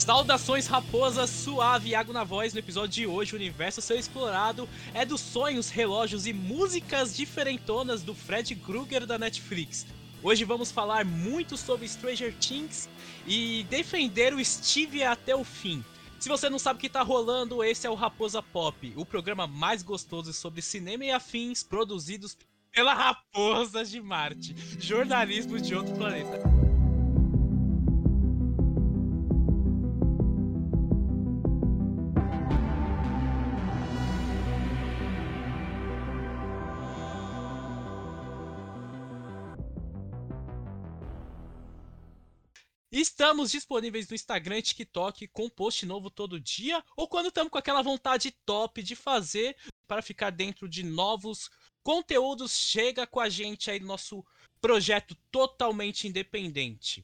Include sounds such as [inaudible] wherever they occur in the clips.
Saudações raposa, suave água na voz. No episódio de hoje, o universo ser explorado é dos sonhos, relógios e músicas diferentonas do Fred Krueger da Netflix. Hoje vamos falar muito sobre Stranger Things e defender o Steve até o fim. Se você não sabe o que tá rolando, esse é o Raposa Pop, o programa mais gostoso sobre cinema e afins produzidos pela Raposa de Marte, jornalismo de outro planeta. Estamos disponíveis no Instagram TikTok com post novo todo dia ou quando estamos com aquela vontade top de fazer para ficar dentro de novos conteúdos, chega com a gente aí no nosso projeto totalmente independente.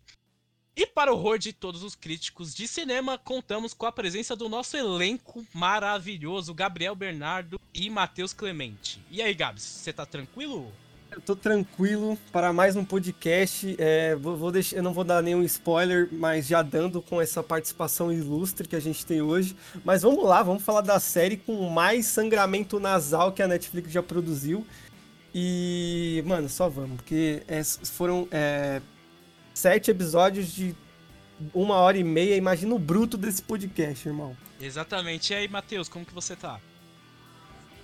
E para o horror de todos os críticos de cinema, contamos com a presença do nosso elenco maravilhoso, Gabriel Bernardo e Matheus Clemente. E aí, Gabs, você tá tranquilo? Eu tô tranquilo para mais um podcast. É, vou, vou deixar, eu não vou dar nenhum spoiler, mas já dando com essa participação ilustre que a gente tem hoje. Mas vamos lá, vamos falar da série com mais sangramento nasal que a Netflix já produziu. E, mano, só vamos, porque é, foram é, sete episódios de uma hora e meia. Imagina o bruto desse podcast, irmão. Exatamente. E aí, Matheus, como que você tá?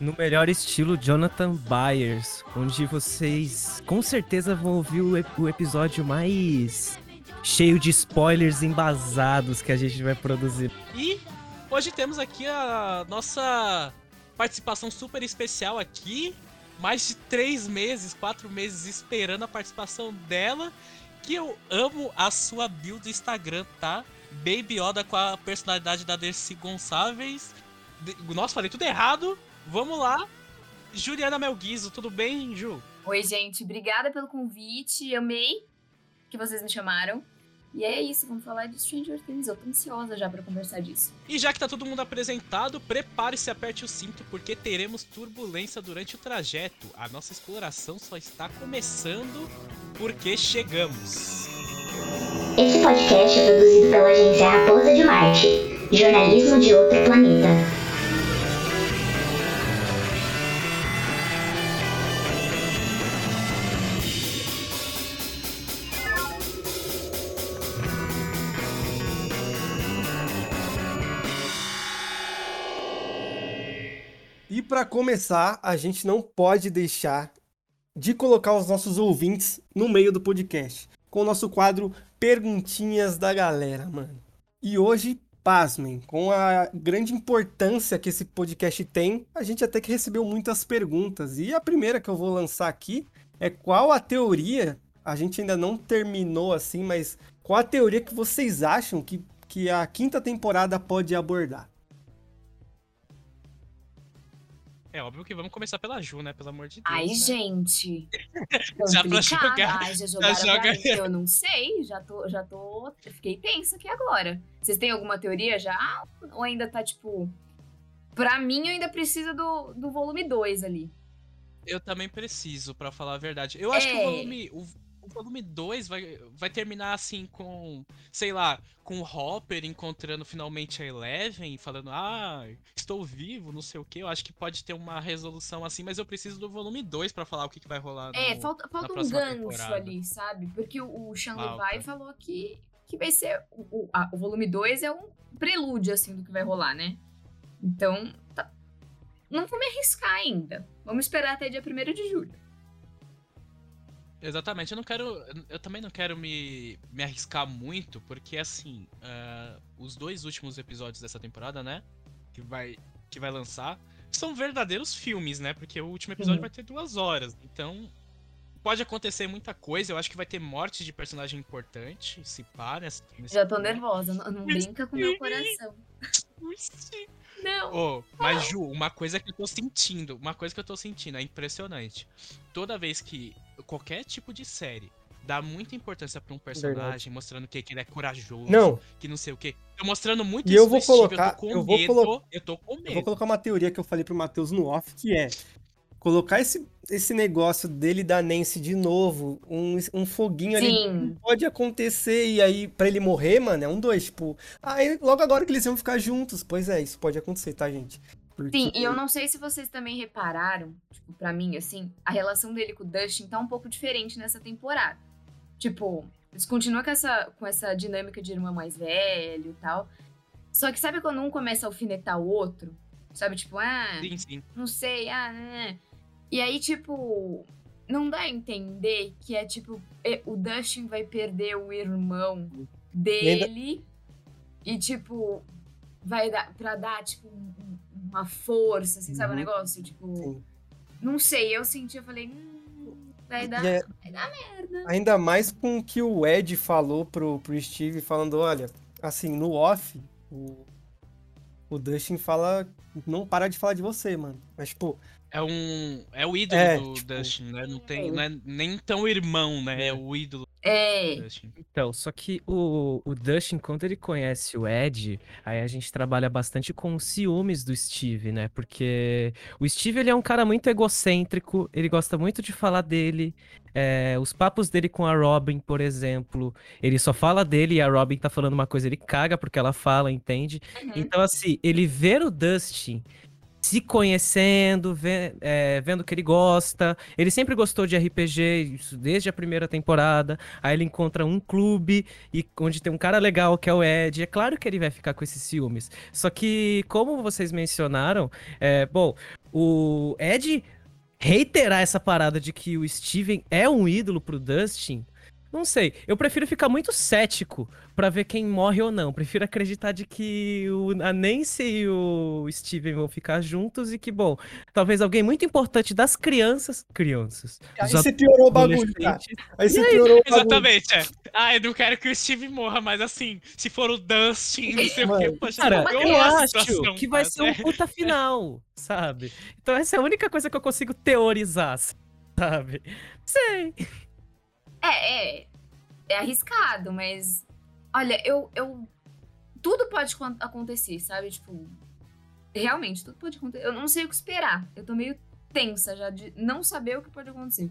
No melhor estilo Jonathan Byers, onde vocês com certeza vão ouvir o, episódio mais cheio de spoilers embasados que a gente vai produzir. E hoje temos aqui a nossa participação super especial aqui. Mais de três meses, quatro meses esperando a participação dela. Que eu amo a sua build do Instagram, tá? Baby Yoda com a personalidade da Dercy Gonçalves. Nossa, falei tudo errado. Vamos lá. Juliana Melguizo, tudo bem, Ju? Oi, gente. Obrigada pelo convite. Amei que vocês me chamaram. E é isso, vamos falar de Stranger Things. Eu tô ansiosa já para conversar disso. E já que tá todo mundo apresentado, prepare-se e aperte o cinto, porque teremos turbulência durante o trajeto. A nossa exploração só está começando porque chegamos. Esse podcast é produzido pela agência Raposa de Marte, jornalismo de outro planeta. Para começar, a gente não pode deixar de colocar os nossos ouvintes no meio do podcast, com o nosso quadro Perguntinhas da Galera, mano. E hoje, pasmem, com a grande importância que esse podcast tem, a gente até que recebeu muitas perguntas. E a primeira que eu vou lançar aqui é qual a teoria, a gente ainda não terminou assim, mas qual a teoria que vocês acham que, que a quinta temporada pode abordar? É óbvio que vamos começar pela Ju, né? Pelo amor de Deus. Ai, né? gente. [laughs] já pra jogar. Ai, já jogaram já joga... Eu não sei, já tô, já tô. Fiquei tensa aqui agora. Vocês têm alguma teoria já? Ou ainda tá, tipo. Pra mim, ainda precisa do, do volume 2 ali. Eu também preciso, para falar a verdade. Eu acho é... que o é. volume. O o volume 2 vai, vai terminar assim com, sei lá, com o Hopper encontrando finalmente a Eleven, falando, ah, estou vivo, não sei o que. Eu acho que pode ter uma resolução assim, mas eu preciso do volume 2 para falar o que, que vai rolar. É, falta, falta um gancho temporada. ali, sabe? Porque o, o Levi falou que, que vai ser. O, a, o volume 2 é um prelúdio, assim, do que vai rolar, né? Então, tá. não vou me arriscar ainda. Vamos esperar até dia 1 de julho. Exatamente, eu não quero. Eu também não quero me, me arriscar muito, porque assim, uh, os dois últimos episódios dessa temporada, né? Que vai, que vai lançar, são verdadeiros filmes, né? Porque o último episódio uhum. vai ter duas horas. Então, pode acontecer muita coisa. Eu acho que vai ter morte de personagem importante, se pá, nessa. Já tô nervosa, não, não brinca com meu coração. Não. Oh, mas, Ju, uma coisa que eu tô sentindo, uma coisa que eu tô sentindo, é impressionante. Toda vez que qualquer tipo de série dá muita importância para um personagem, Verdade. mostrando que, que ele é corajoso, não. que não sei o que. Tô mostrando muito e eu vou colocar, eu, eu vou colocar, eu tô com medo. Eu vou colocar uma teoria que eu falei pro Matheus no off, que é colocar esse, esse negócio dele da Nancy de novo, um, um foguinho ali, Sim. pode acontecer, e aí pra ele morrer, mano, é um dois, tipo, aí logo agora que eles vão ficar juntos, pois é, isso pode acontecer, tá, gente? Porque- Sim, e eu não sei se vocês também repararam, tipo, pra mim, assim, a relação dele com o Dustin tá um pouco diferente nessa temporada. Tipo, eles continuam com essa, com essa dinâmica de irmão mais velho e tal. Só que sabe quando um começa a alfinetar o outro? Sabe, tipo, ah, Sim, sim. não sei, ah, né. E aí, tipo, não dá a entender que é tipo, é, o Dustin vai perder o irmão dele e, tipo, vai dar pra dar, tipo, um- um- uma força, assim, sabe o Uhum. negócio? Tipo, Sim. não sei, eu senti, eu falei, hum, vai dar, é- vai dar merda. Ainda mais com o que o Ed falou pro, pro Steve, falando, olha, assim, no off, o, o Dustin fala, não para de falar de você, mano. Mas, tipo, É um. É o ídolo É, do tipo, Dustin, né? Não, tem, não é nem tão irmão, né? É o ídolo É, do Dustin. Então, só que o, o Dustin, quando ele conhece o Ed, aí a gente trabalha bastante com os ciúmes do Steve, né? Porque o Steve, ele é um cara muito egocêntrico, ele gosta muito de falar dele. é, os papos dele com a Robin, por exemplo, ele só fala dele e a Robin tá falando uma coisa, ele caga porque ela fala, entende? uhum. Então, assim, ele ver o Dustin se conhecendo, é, vendo que ele gosta. Ele sempre gostou de RPG, isso desde a primeira temporada. Aí ele encontra um clube e onde tem um cara legal que é o Ed. É claro que ele vai ficar com esses ciúmes. Só que, como vocês mencionaram, é, bom, o Ed reiterar essa parada de que o Steven é um ídolo pro Dustin. Não sei, eu prefiro ficar muito cético pra ver quem morre ou não. Prefiro acreditar de que o, a Nancy e o Steven vão ficar juntos e que, bom, talvez alguém muito importante das crianças. Crianças. aí você piorou o bagulho, cara. Aí você piorou o bagulho. Exatamente, é. Ah, eu não quero que o Steve morra, mas assim, se for o Dustin, não sei o quê, poxa, Cara, eu a acho situação, que vai ser um né? puta final, sabe? Então essa é a única coisa que eu consigo teorizar, sabe? Sei. É, é. É arriscado, mas. Olha, eu. eu tudo pode acon- acontecer, sabe? Tipo. Realmente, tudo pode acontecer. Eu não sei o que esperar. Eu tô meio tensa já de não saber o que pode acontecer.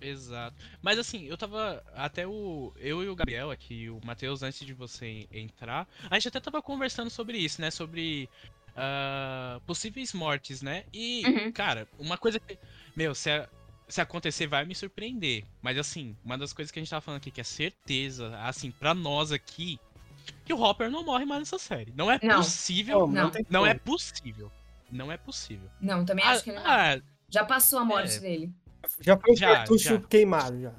Exato. Mas assim, eu tava. Até o. Eu e o Gabriel aqui, o Matheus, antes de você entrar, a gente até tava conversando sobre isso, né? Sobre ah, possíveis mortes, né? E, Uhum. cara, uma coisa que. Meu, se, a- se acontecer vai me surpreender. Mas assim, uma das coisas que a gente tava falando aqui, que é certeza, assim, pra nós aqui, que o Hopper não morre mais nessa série. Não é Não. possível. Pô, Não. Não é possível. Não é possível. Não, também Ah, acho que ele não. ah, Já passou a morte é. dele. Já foi Já, cartucho já. queimado, já.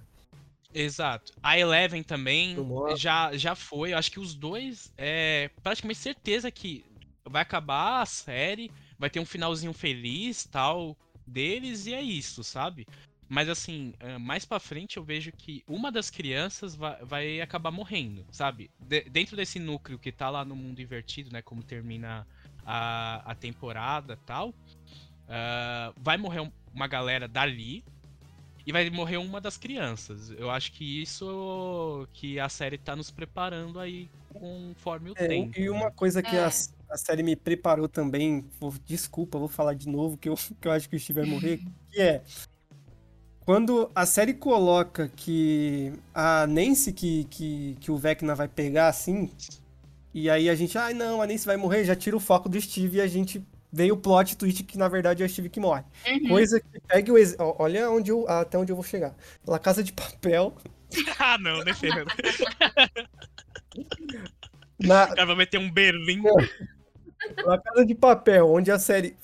Exato. A Eleven também já, já foi. Eu acho que os dois é praticamente certeza que vai acabar a série, vai ter um finalzinho feliz tal deles e é isso, sabe? Mas assim, eh, mais pra frente eu vejo que uma das crianças vai, vai acabar morrendo, sabe? De- dentro desse núcleo que tá lá no mundo invertido, né? Como termina a, a temporada tal, ah, vai morrer um- uma galera dali, e vai morrer uma das crianças. Eu acho que isso que a série tá nos preparando aí conforme o É, tempo. e uma né? coisa que É. a, a série me preparou também, vou- desculpa, vou falar de novo, que eu, [laughs] que eu acho que o Steve vai morrer, que é quando a série coloca que a Nancy que, que, que o Vecna vai pegar assim, e aí a gente, ai não, a Nancy vai morrer, já tira o foco do Steve e a gente vem o plot twist que na verdade é o Steve que morre. Uhum. Coisa que pegue o. ex- Olha onde eu, até onde eu vou chegar. La Casa de Papel. [laughs] ah, não, né, Fernando? [laughs] Na, O cara vai meter um Berlim. La Casa de Papel, onde a série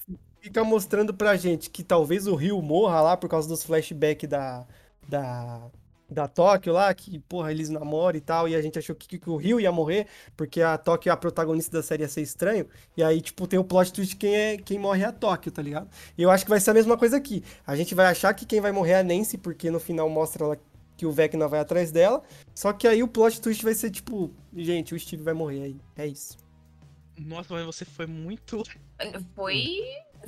fica mostrando pra gente que talvez o Rio morra lá por causa dos flashbacks da, da, da Tóquio lá, que, porra, eles namoram e tal, e a gente achou que, que o Rio ia morrer, porque a Tóquio, a protagonista da série, ia ser estranho, e aí, tipo, tem o plot twist quem, é, quem morre é a Tóquio, tá ligado? E eu acho que vai ser a mesma coisa aqui. A gente vai achar que quem vai morrer é a Nancy, porque no final mostra ela que o Vecna vai atrás dela, só que aí o plot twist vai ser, tipo, gente, o Steve vai morrer aí, é isso. Nossa, mas você foi muito. Foi,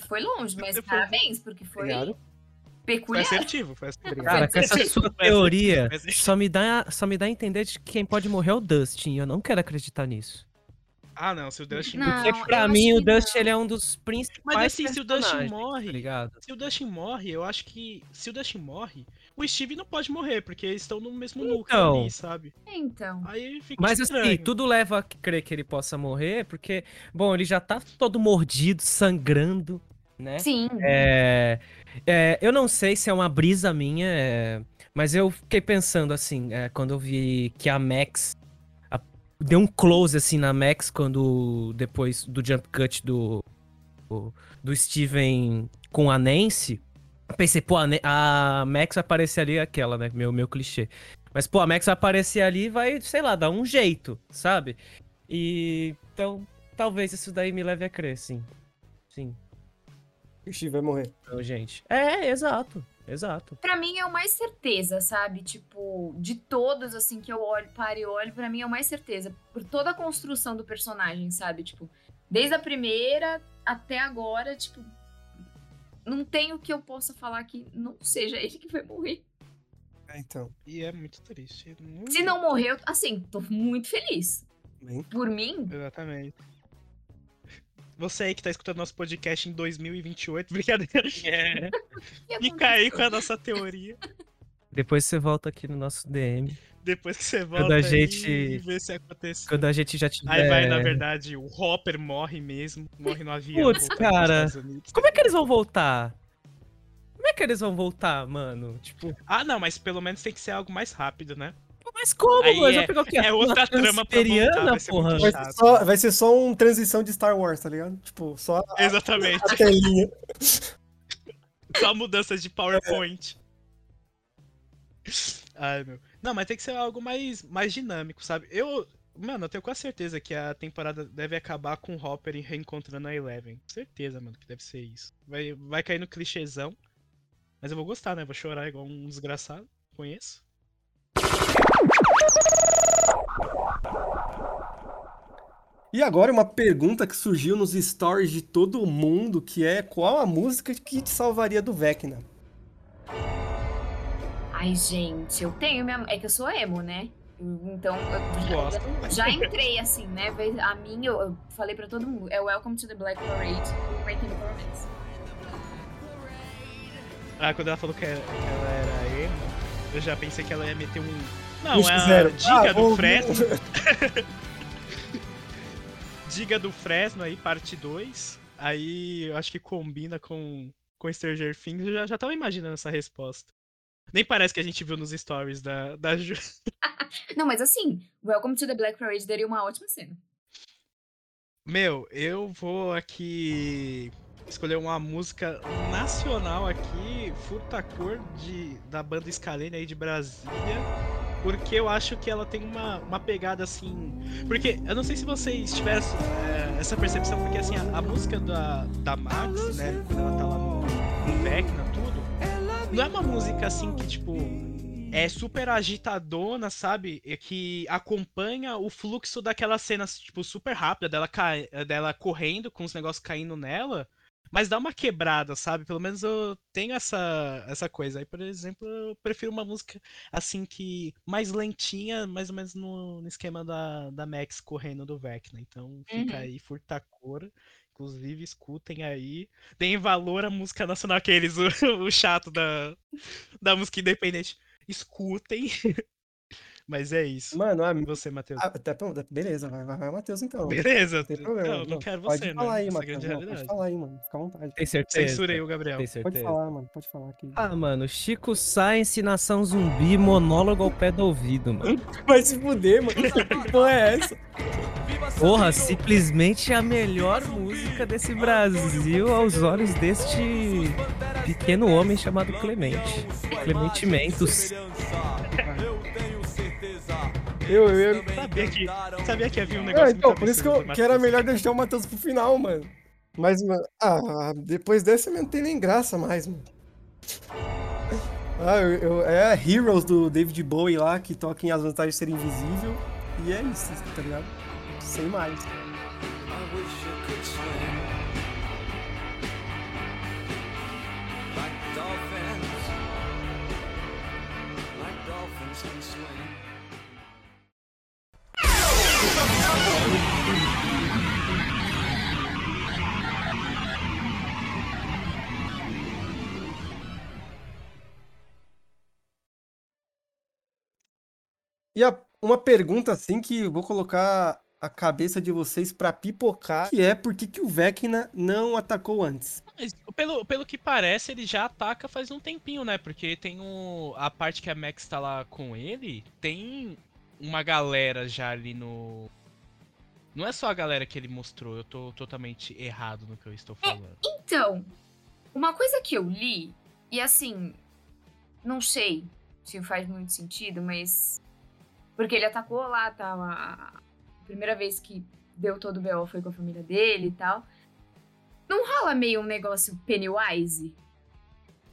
foi longe, mas Foi- parabéns, porque foi Obrigado. Foi peculiar. assertivo. Foi assertivo. Cara, com essa sua teoria, só me, dá, só me dá a entender de que quem pode morrer é o Dustin. Eu não quero acreditar nisso. Ah, não, se o Dustin. Não, Porque pra eu mim acho o Dustin não. ele é um dos principais Mas assim, se o Dustin personagens, morre. Tá? Se o Dustin morre, eu acho que. Se o Dustin morre, o Steve não pode morrer, porque eles estão no mesmo núcleo Então. ali, sabe? Então. Aí fica Mas estranho. assim, tudo leva a crer que ele possa morrer, porque, bom, ele já tá todo mordido, sangrando, né? Sim. É, é, eu não sei se é uma brisa minha, é, mas eu fiquei pensando assim, é, quando eu vi que a Max deu um close assim na Max quando depois do jump cut do do, do Steven com a Nancy, pensei, pô, a, a Max vai aparecer ali aquela, né, meu meu clichê. Mas pô, a Max vai aparecer ali e vai, sei lá, dar um jeito, sabe? E então talvez isso daí me leve a crer, sim. Sim. O Steve vai morrer. Então, gente. É, exato. Exato. Pra mim é o mais certeza, sabe? Tipo, de todos, assim, que eu olho, paro e olho, pra mim é o mais certeza. Por toda a construção do personagem, sabe? Tipo, desde a primeira até agora, tipo. Não tem o que eu possa falar que não seja ele que vai morrer. É, então. E é muito triste. Muito... Se não morrer, eu, assim, tô muito feliz. Bem. Por mim, Exatamente. Você aí que tá escutando nosso podcast em 2028, [laughs] brincadeira. É. aí aconteceu? com a nossa teoria. Depois você volta aqui no nosso DM. Depois que você volta a aí gente- e vê se aconteceu. Quando a gente já tiver. Aí vai, na verdade, o Hopper morre mesmo. Morre no avião. Putz, cara. Como é que eles vão voltar? Como é que eles vão voltar, mano? Tipo, Ah, não, mas pelo menos tem que ser algo mais rápido, né? Mas como, Aí mano? Já é- pegou aqui é outra uma trama pra Transiberiana, vai ser porra. Vai ser, só, vai ser só um transição de Star Wars, tá ligado? Tipo, só a, Exatamente. a telinha. [laughs] Só mudança de PowerPoint. Ai, meu. Não, mas tem que ser algo mais, mais dinâmico, sabe? Eu. Mano, eu tenho quase certeza que a temporada deve acabar com o Hopper reencontrando a Eleven. Certeza, mano, que deve ser isso. Vai, vai cair no clichêzão. Mas eu vou gostar, né? Vou chorar igual um desgraçado. Conheço. E agora uma pergunta que surgiu nos stories de todo mundo, que é qual a música que te salvaria do Vecna? Ai, gente, eu tenho minha. É que eu sou emo, né? Então, eu já- Gosto. já entrei assim, né? A minha, eu, eu falei pra todo mundo, é Welcome to the Black Parade do My Chemical Romance. Ah, quando ela falou que ela, era emo, eu já pensei que ela ia meter um. Não, é a zero. dica Ah, do Fresno. [laughs] [laughs] Diga do Fresno aí, parte 2. Aí eu acho que combina com, com Stranger Things. Eu já, já tava imaginando essa resposta. Nem parece que a gente viu nos stories da, da Ju. [laughs] Não, mas assim, Welcome to the Black Parade daria uma ótima cena. Meu, eu vou aqui escolher uma música nacional aqui, Furtacor, de, da banda Scalene aí de Brasília. Porque eu acho que ela tem uma, uma pegada assim. Porque eu não sei se vocês tiveram é, essa percepção, porque assim, a, a música da, da Max, né, quando ela tá lá no, no Vecna, tudo, não é uma música assim que, tipo, é super agitadona, sabe? E que acompanha o fluxo daquela cena, tipo, super rápida, dela, dela correndo com os negócios caindo nela. Mas dá uma quebrada, sabe? Pelo menos eu tenho essa, essa coisa. Aí, por exemplo, eu prefiro uma música assim que. mais lentinha, mais ou menos no, no esquema da, da Max correndo do Vecna. Então fica Uhum. aí, Furtacora. Inclusive, escutem aí. Deem valor à música nacional, aqueles, [laughs] o, o chato da, da música independente. Escutem. [laughs] Mas é isso. Mano, a, você, Matheus? ah, tá, beleza, vai, vai, vai, Matheus então. Beleza? Não tem problema. Não, não quero pode você, falar né? aí, Matheus. grande não, Pode falar aí, mano. Fica à vontade. Tem certeza? Censura aí o Gabriel. Tem Pode certeza? falar, mano. Pode falar aqui. Ah, mano, Chico Science, Nação Zumbi, monólogo ao pé do ouvido, mano. [laughs] Vai se fuder, mano. Que porra é essa? Porra, simplesmente a melhor música desse Brasil aos olhos deste pequeno homem chamado Clemente. Clemente Mentos. [laughs] Eu, eu, eu... Sabia que, sabia que havia um negócio Ah, então, por isso que, eu, que era melhor deixar o Matheus pro final, mano. Mas, mano, ah, depois dessa não tem nem graça mais, mano. Ah, eu, eu- é a Heroes do David Bowie lá, que toca em As Vantagens de Ser Invisível. E é isso, tá ligado? Sem mais. E a, uma pergunta assim que vou colocar a cabeça de vocês para pipocar, que é por que, que o Vecna não atacou antes. Mas, pelo, pelo que parece, ele já ataca faz um tempinho, né? Porque tem o, a parte que a Max tá lá com ele, tem uma galera já ali no, não é só a galera que ele mostrou, eu tô totalmente errado no que eu estou falando. É, então, uma coisa que eu li, e assim, não sei se faz muito sentido, mas. Porque ele atacou lá. Tá, a primeira vez que deu todo o B.O. foi com a família dele e tal. Não rola meio um negócio Pennywise?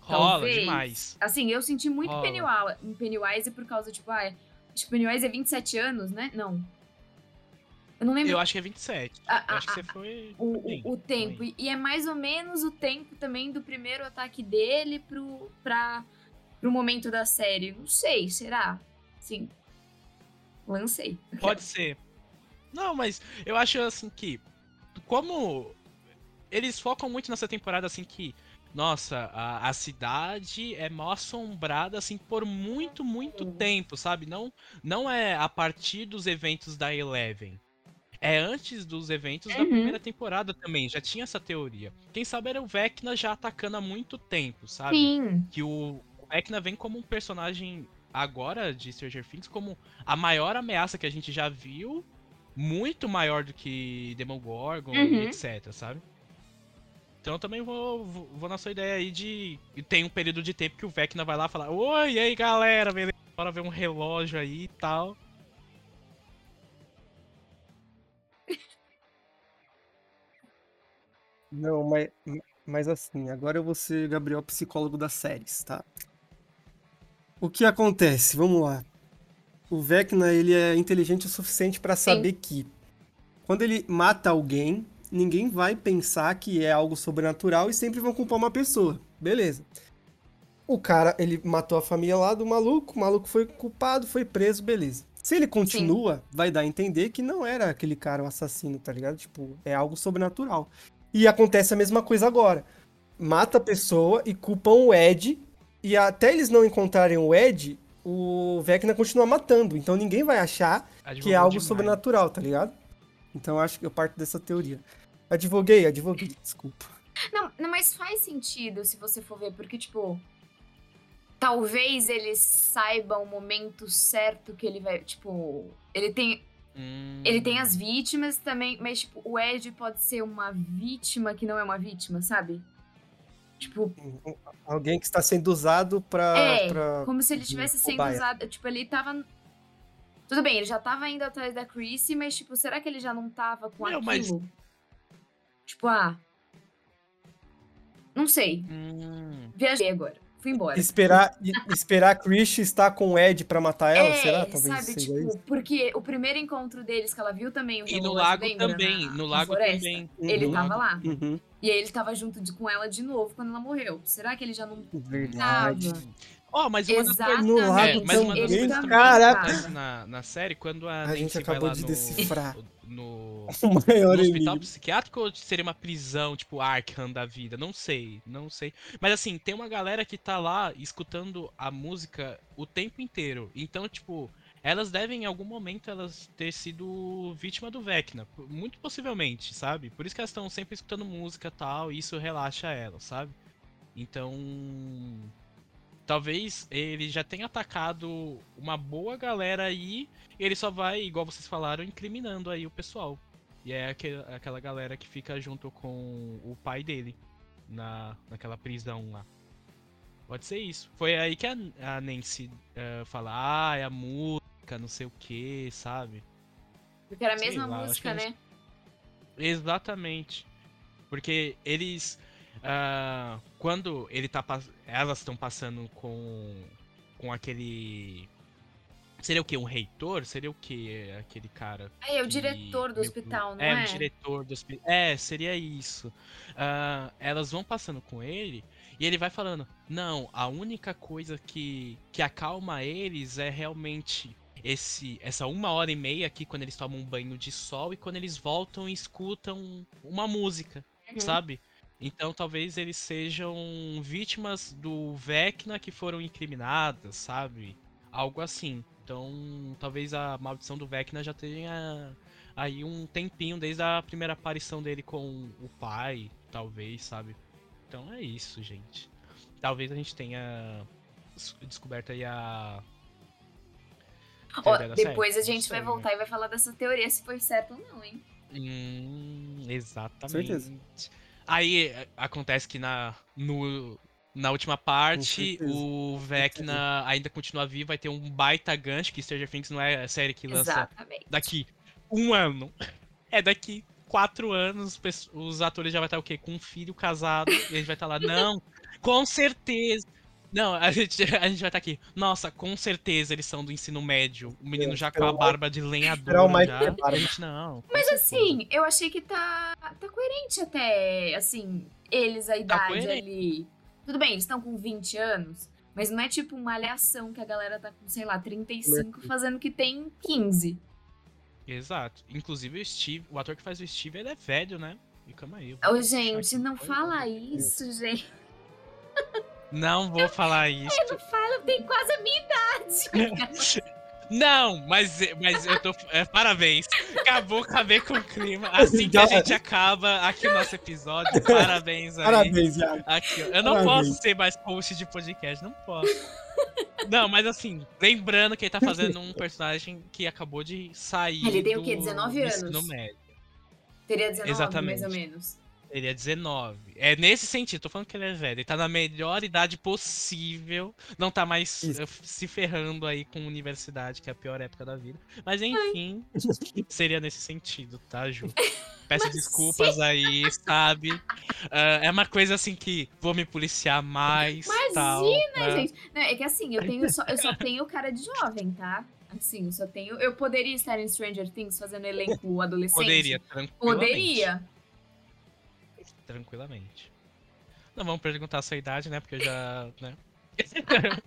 Rola Talvez. demais. Assim, eu senti muito rola. Pennywise por causa, tipo, ah, acho que Pennywise é 27 anos, né? Não. Eu não lembro. Eu acho que é 27. Ah, eu acho que você foi. O, bem, o, tempo. Foi. E é mais ou menos o tempo também do primeiro ataque dele pro, pra, pro momento da série. Não sei, será? Sim. Lancei. Pode ser. Não, mas eu acho assim que. Como eles focam muito nessa temporada assim que. Nossa, a, a cidade é mal assombrada assim por muito, muito tempo, sabe? Não, não é a partir dos eventos da Eleven. É antes dos eventos uhum. da primeira temporada também, já tinha essa teoria. Quem sabe era o Vecna já atacando há muito tempo, sabe? Sim. Que o, Vecna vem como um personagem agora de Stranger Things como a maior ameaça que a gente já viu muito maior do que Demogorgon uhum. e etc, sabe? Então eu também vou, vou, vou, na sua ideia aí de. Tem um período de tempo que o Vecna vai lá falar: Oi, e aí galera, beleza? Bora ver um relógio aí e tal. Não, mas, mas assim, agora eu vou ser Gabriel, psicólogo das séries, tá? O que acontece? Vamos lá. O Vecna, ele é inteligente o suficiente para saber Sim. que quando ele mata alguém, ninguém vai pensar que é algo sobrenatural e sempre vão culpar uma pessoa. Beleza. O cara, ele matou a família lá do maluco, o maluco foi culpado, foi preso, beleza. Se ele continua, Sim. vai dar a entender que não era aquele cara o assassino, tá ligado? Tipo, é algo sobrenatural. E acontece a mesma coisa agora. Mata a pessoa e culpam o Ed. E até eles não encontrarem o Ed, o Vecna continua matando. Então ninguém vai achar Advogou que é algo demais. sobrenatural, tá ligado? Então eu acho que eu parto dessa teoria. Advoguei, advoguei, [laughs] desculpa. Não, não, mas faz sentido se você for ver, porque, tipo. Talvez eles saibam o momento certo que ele vai. Tipo. Ele tem. Hum. Ele tem as vítimas também, mas, tipo, o Ed pode ser uma vítima que não é uma vítima, sabe? Tipo. Alguém que está sendo usado pra. É, pra... como se ele estivesse sendo usado. Tipo, ele tava. Tudo bem, ele já tava indo atrás da Chrissy, mas, tipo, será que ele já não tava com Meu, aquilo? Mas... Tipo, ah. Não sei. Hum. Viajei agora. Fui embora. Esperar, esperar a Chris estar com o Ed pra matar ela, é, será? Talvez sabe, tipo, isso. porque o primeiro encontro deles que ela viu também, o E no lago lembra, também, na, no lago também. Ele uhum. tava lá. Uhum. E aí ele tava junto de, com ela de novo quando ela morreu. Será que ele já não Verdade. tava? Ó, oh, mas uma das coisas. No é, mas uma das coisas Caraca! Na, na série, quando a, a gente acabou de no, decifrar. No, [laughs] o maior no hospital psiquiátrico ou seria uma prisão, tipo Arkham da vida? Não sei, não sei. Mas assim, tem uma galera que tá lá escutando a música o tempo inteiro. Então, tipo, elas devem em algum momento elas ter sido vítima do Vecna, muito possivelmente, sabe? Por isso que elas estão sempre escutando música tal, e isso relaxa elas, sabe? Então, talvez ele já tenha atacado uma boa galera aí, e ele só vai, igual vocês falaram, incriminando aí o pessoal. E é aquela galera que fica junto com o pai dele na, naquela prisão lá. Pode ser isso. Foi aí que a, a Nancy uh, fala, ah, é a música, não sei o que, sabe? Porque era a mesma lá, música, né? Eles... Exatamente. Porque eles Uh, quando ele tá elas estão passando com com aquele seria o que um reitor? Seria o que aquele cara é, é o diretor do hospital não é, é? o diretor do hospital é seria isso. Uh, elas vão passando com ele e ele vai falando não a única coisa que que acalma eles é realmente esse essa uma hora e meia aqui quando eles tomam um banho de sol e quando eles voltam e escutam uma música uhum. sabe então talvez eles sejam vítimas do Vecna que foram incriminadas, sabe? Algo assim. Então, talvez a maldição do Vecna já tenha aí um tempinho desde a primeira aparição dele com o pai, talvez, sabe? Então é isso, gente. Talvez a gente tenha descoberto aí a. Oh, depois série. a gente vai voltar e vai falar dessa teoria se foi certo ou não, hein? Hum, exatamente. Certeza. Aí acontece que na, no, na última parte, o Vecna ainda continua vivo, vai ter um baita gancho, que Stranger Things não é a série que lança Exatamente. daqui um ano. É daqui quatro anos, os atores já vai estar o quê? Com um filho casado, e a gente vai estar lá, não, com certeza. Não, a gente, a gente vai estar aqui. Nossa, com certeza eles são do ensino médio. O menino é, já com a barba de lenhador. Já. A gente não. Mas assim, eu achei que tá, tá coerente até, assim, eles, a tá idade tá ali. Tudo bem, eles estão com 20 anos, mas não é tipo uma alhação que a galera tá com, sei lá, 35 fazendo que tem 15. Exato. Inclusive o Steve, o ator que faz o Steve, ele é velho, né? E calma aí. Ô, gente, não fala isso, gente. [laughs] Não vou falar isso. Eu não falo, tem quase a minha idade. [laughs] Não, mas, mas eu tô. É, parabéns. Acabou, acabei com o clima. Assim que a gente acaba aqui o nosso episódio. Parabéns aí. Parabéns, Iago. Aqui, eu não parabéns. posso ser mais host de podcast, não posso. Não, mas assim, lembrando que ele tá fazendo um personagem que acabou de sair. Ele tem o quê? 19 anos? No médio. Teria 19, Exatamente. mais ou menos. Ele é 19. É nesse sentido, tô falando que ele é velho. Ele tá na melhor idade possível. Não tá mais Isso. Eh, se ferrando aí com universidade, que é a pior época da vida. Mas enfim, Ai. [laughs] seria nesse sentido, tá, Ju? [laughs] Peço Mas desculpas sim. aí, sabe? Uh, é uma coisa assim que vou me policiar mais. Imagina, tal, né? gente. Não, é que assim, eu, tenho só, eu só tenho cara de jovem, tá? Assim, eu só tenho. Eu poderia estar em Stranger Things fazendo elenco adolescente? Poderia, tranquilamente. Poderia tranquilamente. Não vamos perguntar a sua idade, né? Porque eu já. né? [laughs]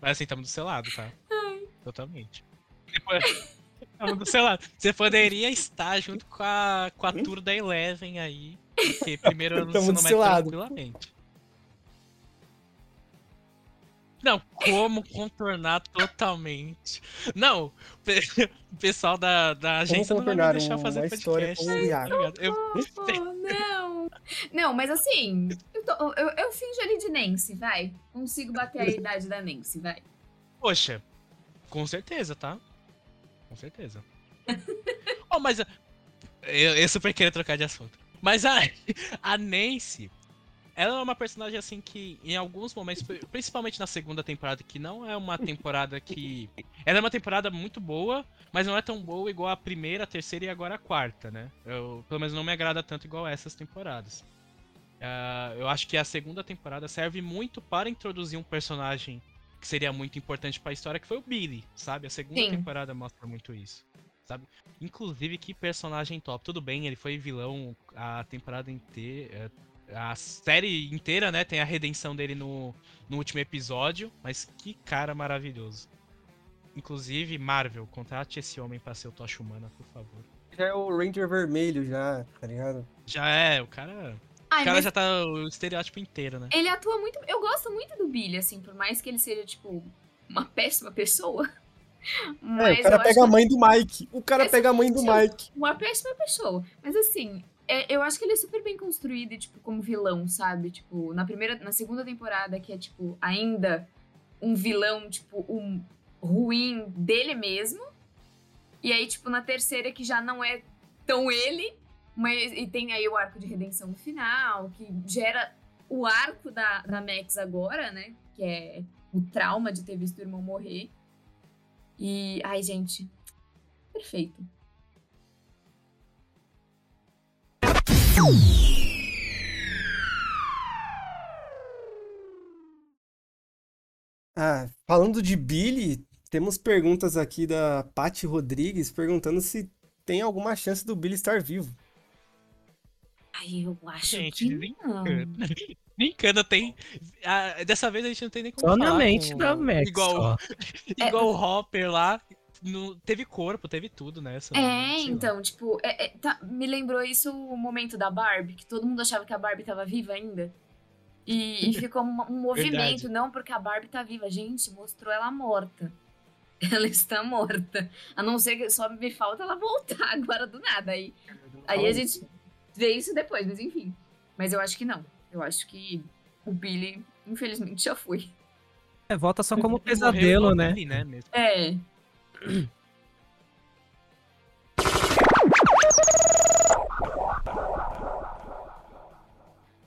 Mas assim, estamos do seu lado, tá? Ai. Totalmente. Estamos [laughs] do seu lado. Você poderia estar junto com a, com a tour da Eleven aí. Porque primeiro ano do ensino médio tranquilamente. Não, como contornar totalmente. Não, o [laughs] pessoal da, da agência não vai me deixar fazer podcast. Tá eu... não, não, mas assim, eu, tô, eu, eu finjo ali de Nancy, vai. Consigo bater a idade da Nancy, vai. Poxa, com certeza, tá? Com certeza. [laughs] oh, mas eu, eu super queria trocar de assunto. Mas a, [laughs] a Nancy, ela é uma personagem assim que, em alguns momentos, principalmente na segunda temporada, que não é uma temporada que. [laughs] Ela é uma temporada muito boa, mas não é tão boa igual a primeira, a terceira e agora a quarta, né? Eu, pelo menos não me agrada tanto igual essas temporadas. Uh, eu acho que a segunda temporada serve muito para introduzir um personagem que seria muito importante para a história, que foi o Billy, sabe? A segunda Sim. temporada mostra muito isso. Sabe? Inclusive, que personagem top. Tudo bem, ele foi vilão a temporada inteira a série inteira, né? Tem a redenção dele no, no último episódio, mas que cara maravilhoso. Inclusive, Marvel, contrate esse homem pra ser o Tocha Humana, por favor. Já é o Ranger Vermelho, já, tá ligado? Já é, o cara. Ai, o cara já tá o estereótipo inteiro, né? Ele atua muito. Eu gosto muito do Billy, assim, por mais que ele seja, tipo, uma péssima pessoa. Mas é, o cara pega a mãe do Mike. O cara pega a mãe do Mike. Uma péssima pessoa. Mas assim, é, eu acho que ele é super bem construído, tipo, como vilão, sabe? Tipo, na primeira, na segunda temporada, que é, tipo, ainda um vilão, tipo, um ruim dele mesmo. E aí, tipo, na terceira, que já não é tão ele, mas e tem aí o arco de redenção no final, que gera o arco da, da Max agora, né? Que é o trauma de ter visto o irmão morrer. E, ai, gente, perfeito. Ah, falando de Billy, temos perguntas aqui da Paty Rodrigues perguntando se tem alguma chance do Billy estar vivo. Ai, eu acho gente, que não. Brincando, [laughs] tem. Ah, dessa vez a gente não tem nem como Só falar. na mente com... da Max. Igual, [laughs] igual é... o Hopper lá, no, teve corpo, teve tudo, né? Essa, é, então, lá. tipo, é, é, tá, me lembrou isso o momento da Barbie, que todo mundo achava que a Barbie tava viva ainda. E, e [laughs] ficou um, um movimento, não porque a Barbie tá viva. Gente, mostrou ela morta. [laughs] ela está morta. A não ser que só me falta ela voltar [laughs] agora do nada. Aí, aí a gente vê isso depois, mas enfim. Mas eu acho que não. Eu acho que o Billy, infelizmente, já foi. É, volta só como pesadelo, né? Billy, né mesmo. É.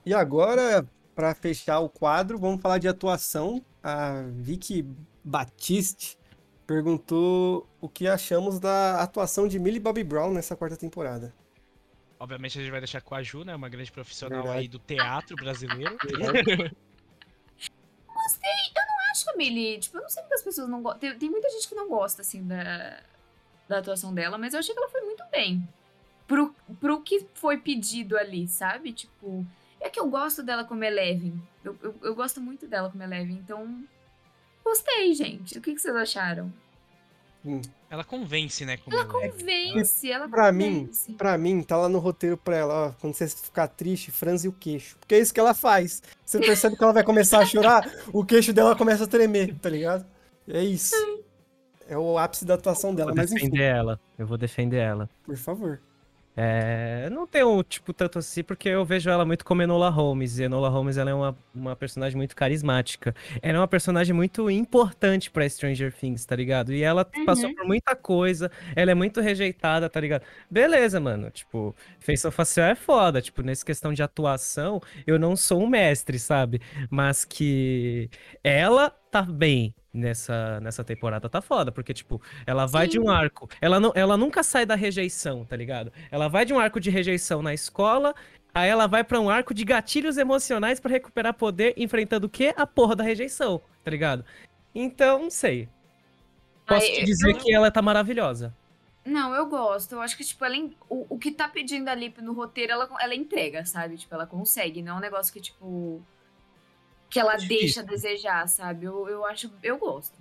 E agora, pra fechar o quadro, vamos falar de atuação. A Vicky Batiste perguntou o que achamos da atuação de Millie Bobby Brown nessa quarta temporada. Obviamente a gente vai deixar com a Ju, né? Uma grande profissional Verdade. aí do teatro brasileiro. acho [laughs] Millie, tipo, eu não sei muitas pessoas não gostam. Tem, tem muita gente que não gosta, assim, da, da atuação dela, mas eu achei que ela foi muito bem. Pro, pro que foi pedido ali, sabe? Tipo, é que eu gosto dela como Eleven. Eu, eu, eu gosto muito dela como Eleven, então. Gostei, gente. O que, que vocês acharam? Ela convence, né? Como Ela ela é. convence, ela Pra mim, convence. Pra mim, tá lá no roteiro pra ela, ó, quando você ficar triste, franze o queixo. Porque é isso que ela faz. Você percebe que ela vai começar a [laughs] chorar, o queixo dela começa a tremer, tá ligado? É isso. É o ápice da atuação dela, Vou mas enfim, defender ela. Eu vou defender ela. por favor. É, não tenho, tipo, tanto assim, porque eu vejo ela muito como Enola Holmes. E Enola Holmes, ela é uma, uma personagem muito carismática. Ela é uma personagem muito importante pra Stranger Things, tá ligado? E ela passou por muita coisa, ela é muito rejeitada, tá ligado? Beleza, mano, tipo, feição facial é foda. Tipo, nessa questão de atuação, eu não sou um mestre, sabe? Mas que ela tá bem nessa, nessa temporada, tá foda. Porque, tipo, ela vai de um Sim. arco. Ela, não, ela nunca sai da rejeição, tá ligado? Ela vai de um arco de rejeição na escola, aí ela vai pra um arco de gatilhos emocionais pra recuperar poder, enfrentando o quê? A porra da rejeição, tá ligado? Então, não sei. Posso Ai, te eu- dizer que ela tá maravilhosa. Não, eu gosto. Eu acho que, tipo, ela, o, o que tá pedindo ali no roteiro, ela, ela entrega, sabe? Tipo, ela consegue. Não é um negócio que, tipo. Que ela Difícil. deixa a desejar, sabe? Eu, eu acho. Eu gosto.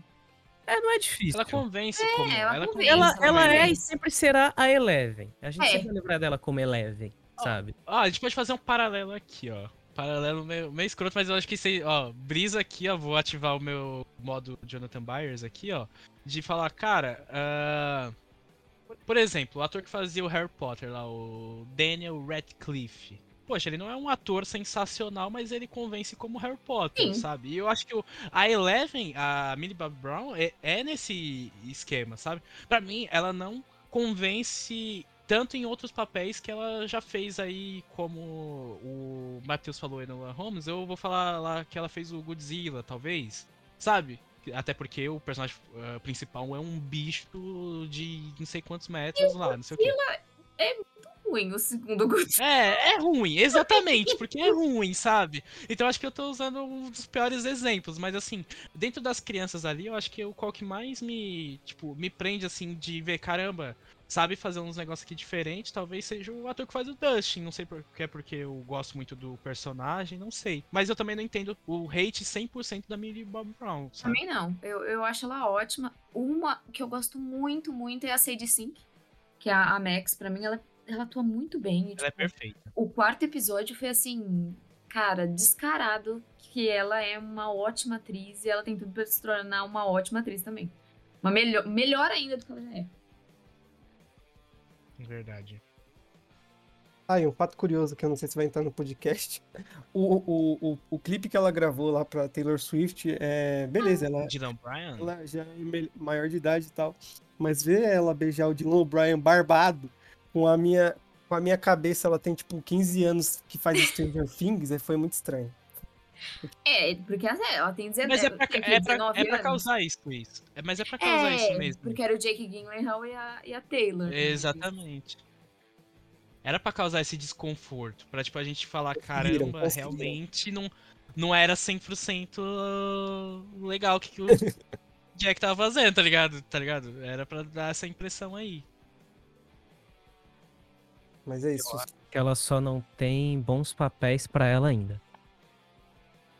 É, não é difícil. Ela convence como. ela Ela, convence. Ela, Ela ela é e sempre será a Eleven. A gente É. sempre vai lembrar dela como Eleven, sabe? Ó, a gente pode fazer um paralelo aqui, ó. Paralelo meio, meio escroto, mas eu acho que sei, ó, brisa aqui, ó, vou ativar o meu modo Jonathan Byers aqui, ó, de falar, cara, por- por exemplo, o ator que fazia o Harry Potter lá, o Daniel Radcliffe. Poxa, ele não é um ator sensacional, mas ele convence como Harry Potter, Sim. sabe? E eu acho que o, a Eleven, a Millie Bobby Brown, é, é nesse esquema, sabe? Pra mim, ela não convence tanto em outros papéis que ela já fez aí, como o Matheus falou em Enola Holmes, eu vou falar lá que ela fez o Godzilla, talvez, sabe? Até porque o personagem eh, principal é um bicho de não sei quantos metros lá, não sei o quê. Ruim o segundo [laughs] Godzilla. É, é ruim, exatamente, porque é ruim, sabe? Então acho que eu tô usando um dos piores exemplos, mas assim, dentro das crianças ali, eu acho que o qual que mais me, tipo, me prende assim de ver, caramba, sabe fazer uns negócios aqui diferentes, talvez seja o ator que faz o Dustin, não sei porque é porque eu gosto muito do personagem, não sei. Mas eu também não entendo o hate 100% da Millie Bob Brown, sabe? Também não. Eu, eu acho ela ótima. Uma que eu gosto muito, muito é a Sadie Sink, que é a, a Max. Pra mim, ela, ela atua muito bem. E, Ela é tipo, perfeita. o quarto episódio foi assim, cara, descarado que ela é uma ótima atriz e ela tem tudo pra se tornar uma ótima atriz também. Uma melhor, melhor ainda do que ela já é. Verdade. Ah, e um fato curioso que eu não sei se vai entrar no podcast. [laughs] O, o, o, o clipe que ela gravou lá pra Taylor Swift, é. Beleza, ela, Dylan Bryan? ela já é maior de idade e tal. Mas ver ela beijar o Dylan O'Brien barbado, com a minha. Com a minha cabeça, ela tem tipo 15 anos que faz Stranger [laughs] Things, aí foi muito estranho. É, porque ela, ela tem 19, Mas é pra, tem é, pra, 19 é pra anos. causar isso, isso. É, mas é pra causar É, isso mesmo. porque era o Jake Gyllenhaal e a, e a Taylor. né? Exatamente. Era pra causar esse desconforto, pra tipo a gente falar, caramba, conseguiram. realmente não, não era 100% legal o que, que o [laughs] Jack tava fazendo, tá ligado? Tá ligado? Era pra dar essa impressão aí. Mas é isso. Que ela só não tem bons papéis pra ela ainda.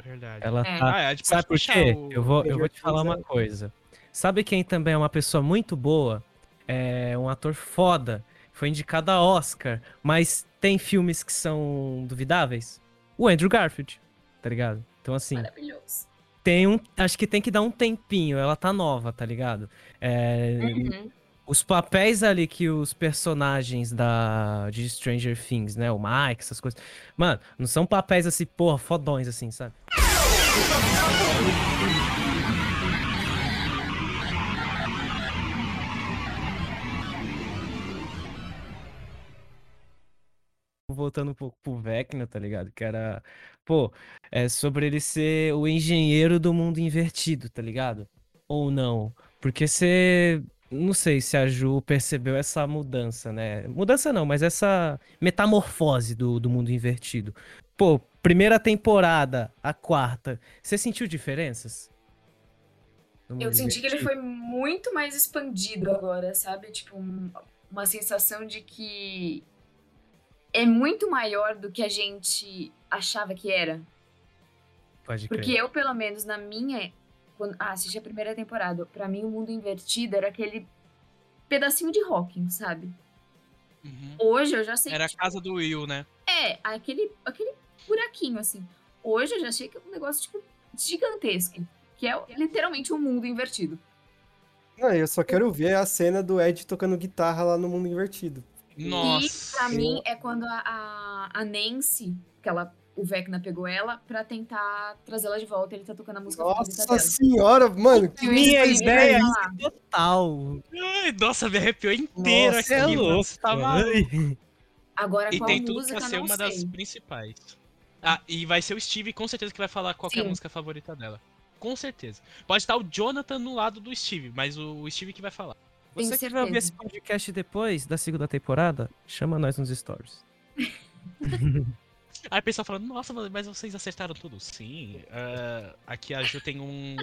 Verdade. Ela É. tá Ah, a gente Sabe por puxar quê? o- Eu vou, eu vou te falar uma é- coisa. Sabe quem também é uma pessoa muito boa? É um ator foda. Foi indicado a Oscar, mas tem filmes que são duvidáveis? O Andrew Garfield, tá ligado? Então, assim, Maravilhoso. tem um. Acho que tem que dar um tempinho. Ela tá nova, tá ligado? É, Uhum. Os papéis ali que os personagens da de Stranger Things, né? O Mike, essas coisas. Mano, não são papéis assim, porra, fodões assim, sabe? Voltando um pouco pro Vecna, tá ligado? Que era, pô, é sobre ele ser o engenheiro do mundo invertido, tá ligado? Ou não? Porque você não sei se a Ju percebeu essa mudança, né? Mudança não, mas essa metamorfose do, do mundo invertido. Pô, primeira temporada, a quarta, você sentiu diferenças? Eu mundo senti que ele invertido? foi muito mais expandido agora, sabe? Tipo, um- uma sensação de que é muito maior do que a gente achava que era. Pode Porque crer. eu, pelo menos, na minha. Quando ah, assisti a primeira temporada, pra mim o mundo invertido era aquele pedacinho de Hawking, sabe? Uhum. Hoje eu já sei Era a tipo, casa do Will, né? É, aquele, aquele buraquinho, assim. Hoje eu já achei que é um negócio, tipo, gigantesco. Que é literalmente um mundo invertido. Não, eu só quero ver a cena do Ed tocando guitarra lá no mundo invertido. Nossa. E pra mim é quando a, a, a Nancy, que ela, o Vecna pegou ela pra tentar trazê-la de volta. Ele tá tocando a música Nossa dela. senhora, mano, que E o minha ideia lá. Total. Ai, nossa, me arrepiou inteiro Nossa, aqui, é louco. Tá maluco. [laughs] Agora, E qual tem tudo música, pra ser uma sei. das principais. Ah, e vai ser o Steve, com certeza, que vai falar qual que é a música favorita dela. Com certeza. Pode estar o Jonathan no lado do Steve, mas o Steve que vai falar. Tenho Você que vai ouvir esse podcast depois da segunda temporada, chama nós nos stories. [laughs] Aí o pessoal falando, nossa, mas vocês acertaram tudo. Sim. ah, aqui a Ju tem um.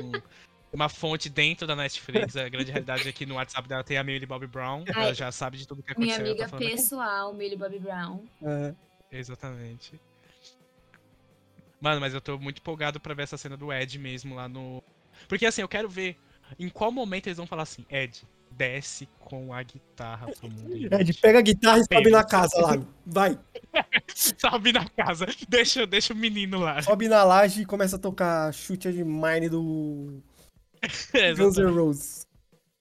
Uma fonte dentro da Netflix, a grande realidade é que no WhatsApp dela tem a Millie Bobby Brown, Ai, ela já sabe de tudo que Minha aconteceu. ela amiga pessoal, Millie Bobby Brown. É, Exatamente. Mano, mas eu tô muito empolgado pra ver essa cena do Ed mesmo lá no. Porque assim, eu quero ver em qual momento eles vão falar assim, Ed, desce com a guitarra pro mundo. [laughs] Ed, invertido." pega a guitarra e sobe na casa lá. Vai. [laughs] Sobe na casa, deixa, deixa o menino lá. Sobe na laje e começa a tocar chute de mine do [laughs] Guns N'. Roses.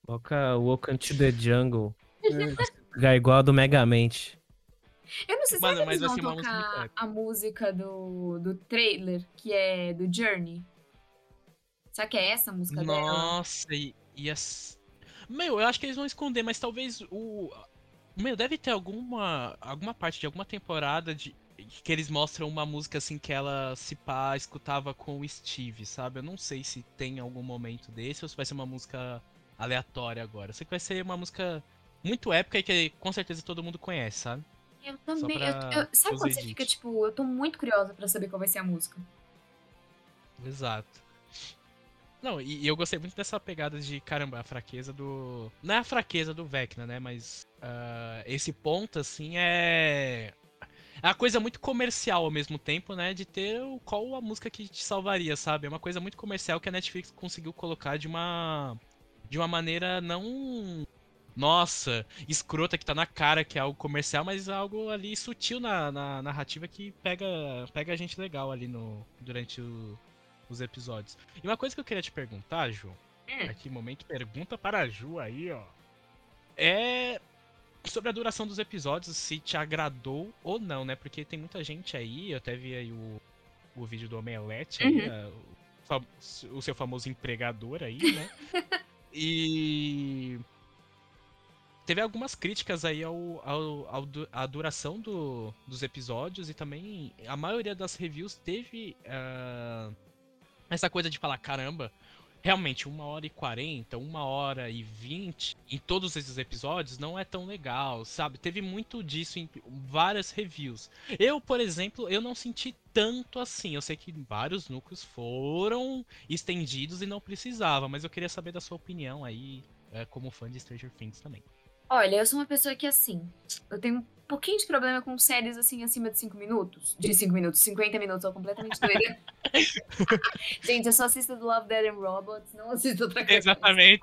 Coloca Welcome to the Jungle. É. É igual a do Megamente. Eu não sei se Mano, eles vão música de tocar rap. a música do, do trailer, que é do Journey. Será que é essa a música dela? Nossa, e, e as... Meu, eu acho que eles vão esconder, mas talvez o. Meu, deve ter alguma. alguma parte de alguma temporada de. Que eles mostram uma música assim que ela se pá, escutava com o Steve, sabe? Eu não sei se tem algum momento desse ou se vai ser uma música aleatória agora. Eu sei que vai ser uma música muito épica e que com certeza todo mundo conhece, sabe? Eu também. eu- eu- sabe quando você edits. fica, tipo, eu tô muito curiosa pra saber qual vai ser a música. Exato. Não, e, e eu gostei muito dessa pegada de, caramba, a fraqueza do. Não é a fraqueza do Vecna, né? Mas ah, esse ponto, assim, é. É uma coisa muito comercial ao mesmo tempo, né? De ter o, qual a música que te salvaria, sabe? É uma coisa muito comercial que a Netflix conseguiu colocar de uma. De uma maneira não. Nossa, escrota que tá na cara que é algo comercial, mas algo ali sutil na, na narrativa que pega, pega a gente legal ali no, durante o, os episódios. E uma coisa que eu queria te perguntar, Ju, Hum. aqui momento pergunta para a Ju aí, ó. É sobre a duração dos episódios, se te agradou ou não, né? Porque tem muita gente aí, eu até vi aí o, o vídeo do Omelete aí, Uhum. a- o, o seu famoso empregador aí, né? [laughs] e teve algumas críticas aí ao, ao, ao à duração do, dos episódios e também a maioria das reviews teve ah, essa coisa de falar, caramba, realmente uma hora e quarenta, uma hora e vinte em todos esses episódios não é tão legal, sabe? Teve muito disso em várias reviews. Eu, por exemplo, eu não senti tanto assim. Eu sei que vários núcleos foram estendidos e não precisava, mas eu queria saber da sua opinião aí, eh, como fã de Stranger Things também. Olha, eu sou uma pessoa que, assim, eu tenho um pouquinho de problema com séries, assim, acima de 5 minutos. De 5 minutos, 50 minutos, eu completamente doida. [laughs] Gente, eu só assisto do Love, Dead and Robots, não assisto outra coisa. Exatamente.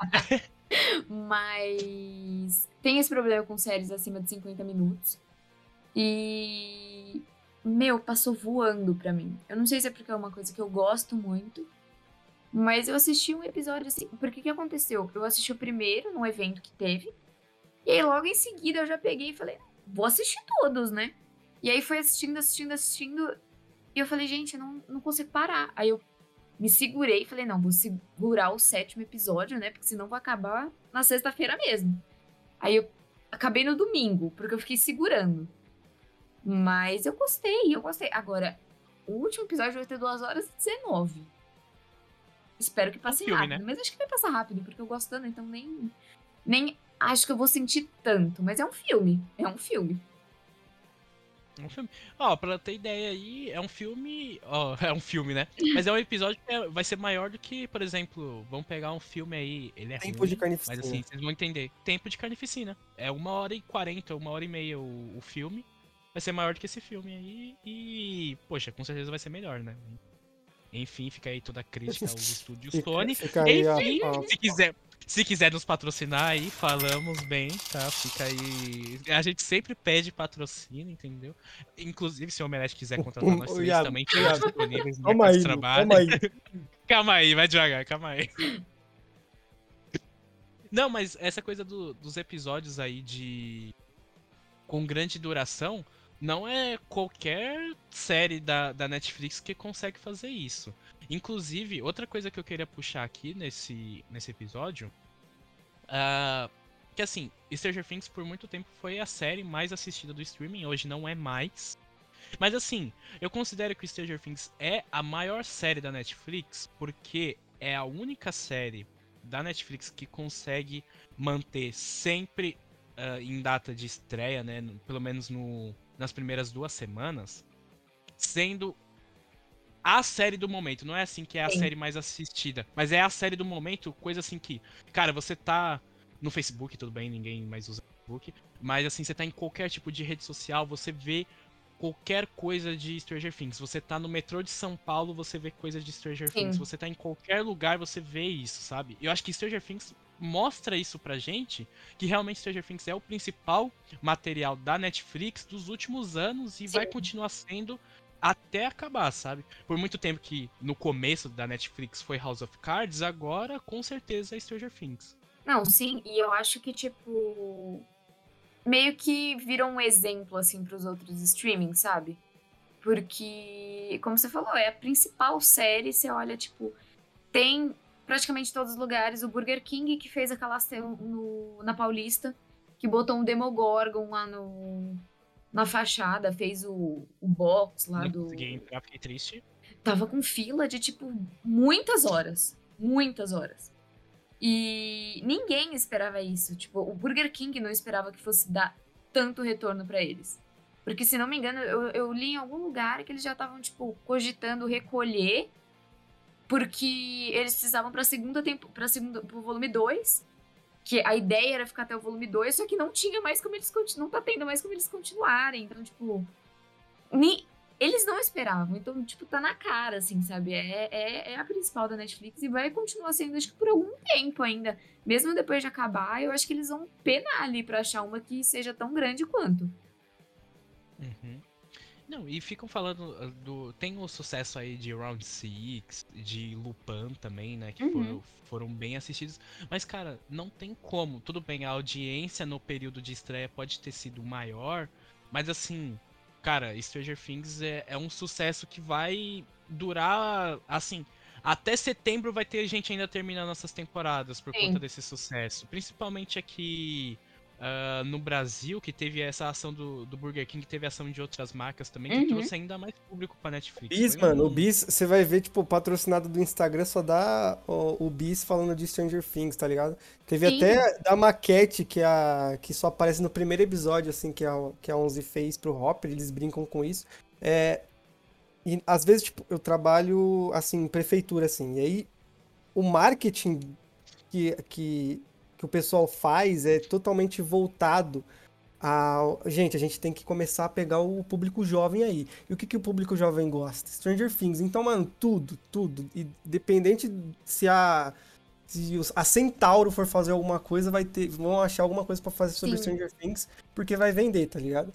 [laughs] Mas tem esse problema com séries acima de 50 minutos. E. Meu, passou voando pra mim. Eu não sei se é porque é uma coisa que eu gosto muito. Mas eu assisti um episódio assim. Porque que aconteceu? Eu assisti o primeiro num evento que teve. E aí logo em seguida eu já peguei e falei, vou assistir todos, né? E aí foi assistindo, assistindo, assistindo. E eu falei, gente, eu não, não consigo parar. Aí eu me segurei e falei, não, vou segurar o sétimo episódio, né? Porque senão vai acabar na sexta-feira mesmo. Aí eu acabei no domingo, porque eu fiquei segurando. Mas eu gostei, eu gostei. Agora, o último episódio vai ter 2 horas e 19. Espero que passe filme, rápido. Né? Mas acho que vai passar rápido, porque eu gosto tanto, então nem. Nem acho que eu vou sentir tanto. Mas é um filme. É um filme. É um filme. Ó, pra ter ideia aí, é um filme. Ó, [laughs] é um filme, né? Mas é um episódio que é, vai ser maior do que, por exemplo, vamos pegar um filme aí. Ele é Tempo ruim, de carnificina. Mas assim, vocês vão entender. Tempo de carnificina. É uma hora e quarenta, uma hora e meia o, o filme. Vai ser maior do que esse filme aí. E, poxa, com certeza vai ser melhor, né? Enfim, fica aí toda a crítica aos [laughs] estúdios Sony. Enfim, se quiser, se quiser nos patrocinar aí, falamos bem, tá? Fica aí. A gente sempre pede patrocínio, entendeu? Inclusive, se o Omelete quiser contratar nós três Iago, também, estamos disponíveis no calma aí, trabalho. Calma aí. [laughs] calma aí, vai devagar, calma aí. Não, mas essa coisa do, dos episódios aí de. com grande duração, não é qualquer série da, da Netflix que consegue fazer isso. Inclusive, outra coisa que eu queria puxar aqui nesse, nesse episódio. Uh, que assim, Stranger Things por muito tempo foi a série mais assistida do streaming, hoje não é mais. Mas assim, eu considero que Stranger Things é a maior série da Netflix porque é a única série da Netflix que consegue manter sempre uh, em data de estreia, né? Pelo menos no, nas primeiras duas semanas, sendo a série do momento. Não é assim que é a Sim. série mais assistida, mas é a série do momento, coisa assim que, cara, você tá no Facebook, tudo bem, ninguém mais usa Facebook, mas assim, você tá em qualquer tipo de rede social, você vê qualquer coisa de Stranger Things. Você tá no metrô de São Paulo, você vê coisa de Stranger Sim. Things. Você tá em qualquer lugar, você vê isso, sabe? Eu acho que Stranger Things mostra isso pra gente, que realmente Stranger Things é o principal material da Netflix dos últimos anos e Sim. vai continuar sendo até acabar, sabe? Por muito tempo que no começo da Netflix foi House of Cards, agora com certeza é Stranger Things. Não, sim, e eu acho que, tipo. Meio que virou um exemplo, assim, pros outros streamings, sabe? Porque, como você falou, é a principal série. Você olha, tipo, tem praticamente todos os lugares. O Burger King, que fez aquela no, na Paulista, que botou um Demogorgon lá no, na fachada, fez o, o box lá Não do. Consegui entrar, fiquei triste. Tava com fila de, tipo, muitas horas. Muitas horas. E ninguém esperava isso. Tipo, o Burger King não esperava que fosse dar tanto retorno para eles. Porque, se não me engano, eu, eu li em algum lugar que eles já estavam, tipo, cogitando recolher. Porque eles precisavam pra segunda tempo. para segunda, pro volume 2. Que a ideia era ficar até o volume 2, só que não tinha mais como eles. Não tá tendo mais como eles continuarem. Então, tipo. Eles não esperavam. Então, tipo, tá na cara, assim, sabe? É, é, é, a principal da Netflix e vai continuar sendo, acho que por algum tempo ainda. Mesmo depois de acabar, eu acho que eles vão penar ali pra achar uma que seja tão grande quanto. Uhum. Não, e ficam falando ah, do. Tem o sucesso aí de Round Six, de Lupin também, né? Que uhum. foram, foram bem assistidos. Mas, cara, não tem como. Tudo bem, a audiência no período de estreia pode ter sido maior. Mas assim, cara, Stranger Things é, é um sucesso que vai durar, assim. Até setembro vai ter gente ainda terminando essas temporadas por Sim. conta desse sucesso. Principalmente aqui uh, no Brasil, que teve essa ação do, do Burger King, teve ação de outras marcas também, que uhum. trouxe ainda mais público pra Netflix. Bis, Foi mano, um... o Bis, você vai ver, tipo, patrocinado do Instagram só dá o, o Bis falando de Stranger Things, tá ligado? Teve Sim. até da maquete que, a, que só aparece no primeiro episódio, assim, que a, que a Onze fez pro Hopper, eles brincam com isso. É, e às vezes, tipo, eu trabalho, assim, em prefeitura, assim, e aí o marketing que, que que o pessoal faz é totalmente voltado a. Gente, a gente tem que começar a pegar o público jovem aí. E o que, que o público jovem gosta? Stranger Things. Então, mano, tudo, tudo. Independente se a. Se a Centauro for fazer alguma coisa, vai ter, vão achar alguma coisa para fazer sobre Sim. Stranger Things, porque vai vender, tá ligado?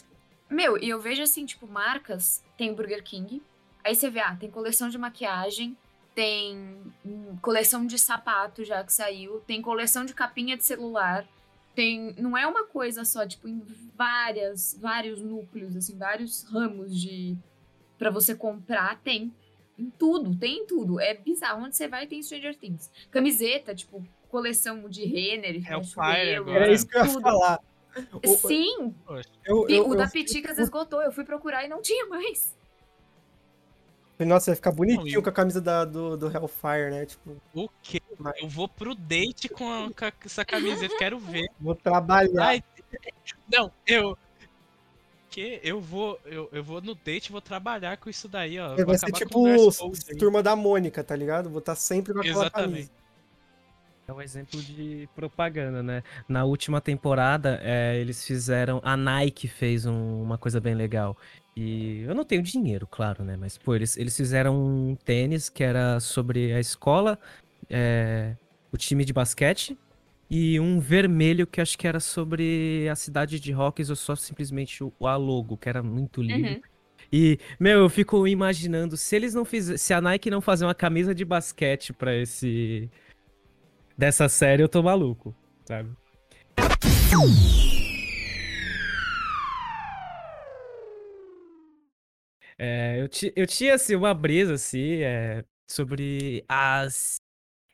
Meu, e eu vejo assim, tipo, marcas, tem Burger King, aí você vê, ah, tem coleção de maquiagem tem coleção de sapato já que saiu, tem coleção de capinha de celular, tem não é uma coisa só, tipo, em várias, vários núcleos, assim, vários ramos de para você comprar, tem em tudo, tem em tudo. É bizarro. Onde você vai tem Stranger Things. Camiseta, tipo, coleção de Renner, Hellfire, Era isso que eu ia falar. Sim! Eu, eu, o da Piticas esgotou. Eu fui procurar e não tinha mais. Nossa, vai ficar bonitinho com a camisa da, do, do Hellfire, né? Tipo, o quê? Eu vou pro date com, a, com essa camiseta, quero ver. Vou trabalhar. Ai, não, eu. Que eu vou, eu, eu vou no date vou trabalhar com isso daí, ó. Vai ser tipo turma da Mônica, tá ligado? Vou estar tá sempre com aquela Exatamente. camisa. É um exemplo de propaganda, né? Na última temporada, é, eles fizeram. A Nike fez um, uma coisa bem legal. E eu não tenho dinheiro, claro, né? Mas, pô, eles, eles fizeram um tênis que era sobre a escola, é, o time de basquete, e um vermelho que acho que era sobre a cidade de Rockies ou só simplesmente o, a logo, que era muito lindo. Uhum. E, meu, eu fico imaginando, se eles não fizer, se a Nike não fazer uma camisa de basquete para esse dessa série, eu tô maluco, sabe? É, eu, eu tinha assim, uma brisa assim, é, sobre as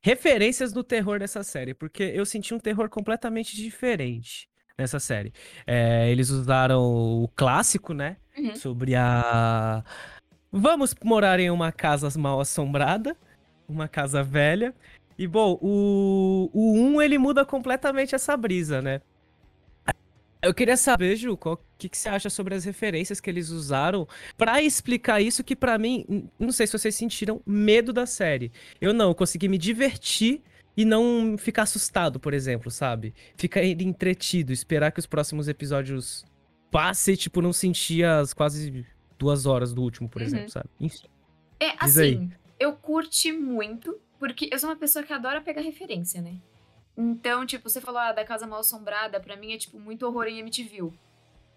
referências do terror dessa série, porque eu senti um terror completamente diferente nessa série. É, eles usaram o clássico, né? Uhum. Sobre a. Vamos morar em uma casa mal assombrada, uma casa velha. E bom, o, o 1 ele muda completamente essa brisa, né? Eu queria saber, Ju, o que, que você acha sobre as referências que eles usaram para explicar isso que para mim, não sei se vocês sentiram medo da série. Eu não, eu consegui me divertir e não ficar assustado, por exemplo, sabe? Ficar entretido, esperar que os próximos episódios passem, tipo, não sentir as quase duas horas do último, por uhum. exemplo, sabe? Enfim. É, assim, eu curti muito, porque eu sou uma pessoa que adora pegar referência, né? Então, tipo, você falou ah, da Casa Mal Assombrada, pra mim é, tipo, muito horror em MTV.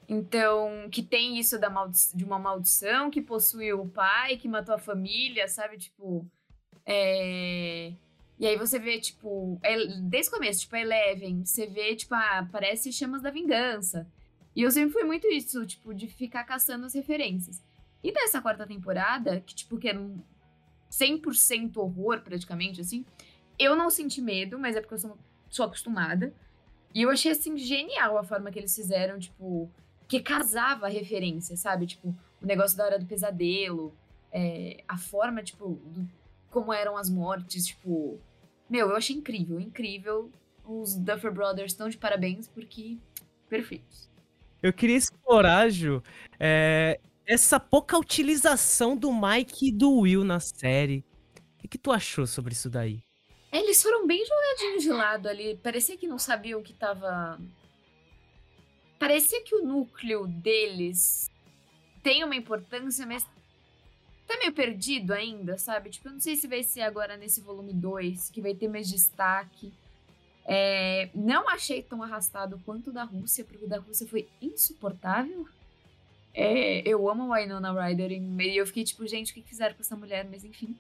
Então, que tem isso da de uma maldição que possui o pai, que matou a família, sabe? Tipo. É... E aí você vê, tipo, desde o começo, tipo, a Eleven, você vê, tipo, ah, parece Chamas da Vingança. E eu sempre fui muito isso, tipo, de ficar caçando as referências. E nessa quarta temporada, que, tipo, que é 100% horror, praticamente, assim, eu não senti medo, mas é porque eu sou sou acostumada. E eu achei, assim, genial a forma que eles fizeram, tipo, que casava a referência, sabe? Tipo, o negócio da hora do pesadelo, é, a forma, tipo, do, como eram as mortes, tipo. Meu, eu achei incrível, incrível. Os Duffer Brothers estão de parabéns porque perfeitos. Eu queria explorar, Ju, é, essa pouca utilização do Mike e do Will na série. O que, que tu achou sobre isso daí? Eles foram bem jogadinhos de lado ali. Parecia que não sabiam que tava. Parecia que o núcleo deles tem uma importância, mas tá meio perdido ainda, sabe? Tipo, eu não sei se vai ser agora nesse volume 2, que vai ter mais destaque. É, não achei tão arrastado quanto o da Rússia, porque o da Rússia foi insuportável. É, eu amo a Winona Ryder e eu fiquei tipo, gente, o que fizeram com essa mulher? Mas enfim.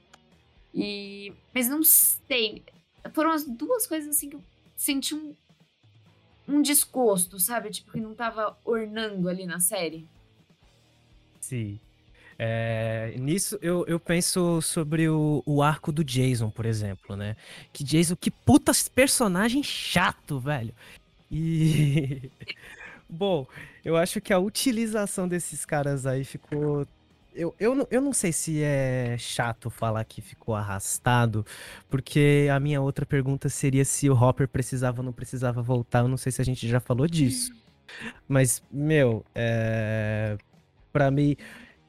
E, mas não sei. Foram as duas coisas assim que eu senti um, um desgosto, sabe? Tipo, que não tava ornando ali na série. Sim. É, nisso eu, eu penso sobre o, o arco do Jason, por exemplo, né? Que Jason, que puta personagem chato, velho. E. [laughs] Bom, eu acho que a utilização desses caras aí ficou eu, eu, eu não sei se é chato falar que ficou arrastado, porque a minha outra pergunta seria se o Hopper precisava ou não precisava voltar. Eu não sei se a gente já falou disso. Mas, meu, é... pra mim,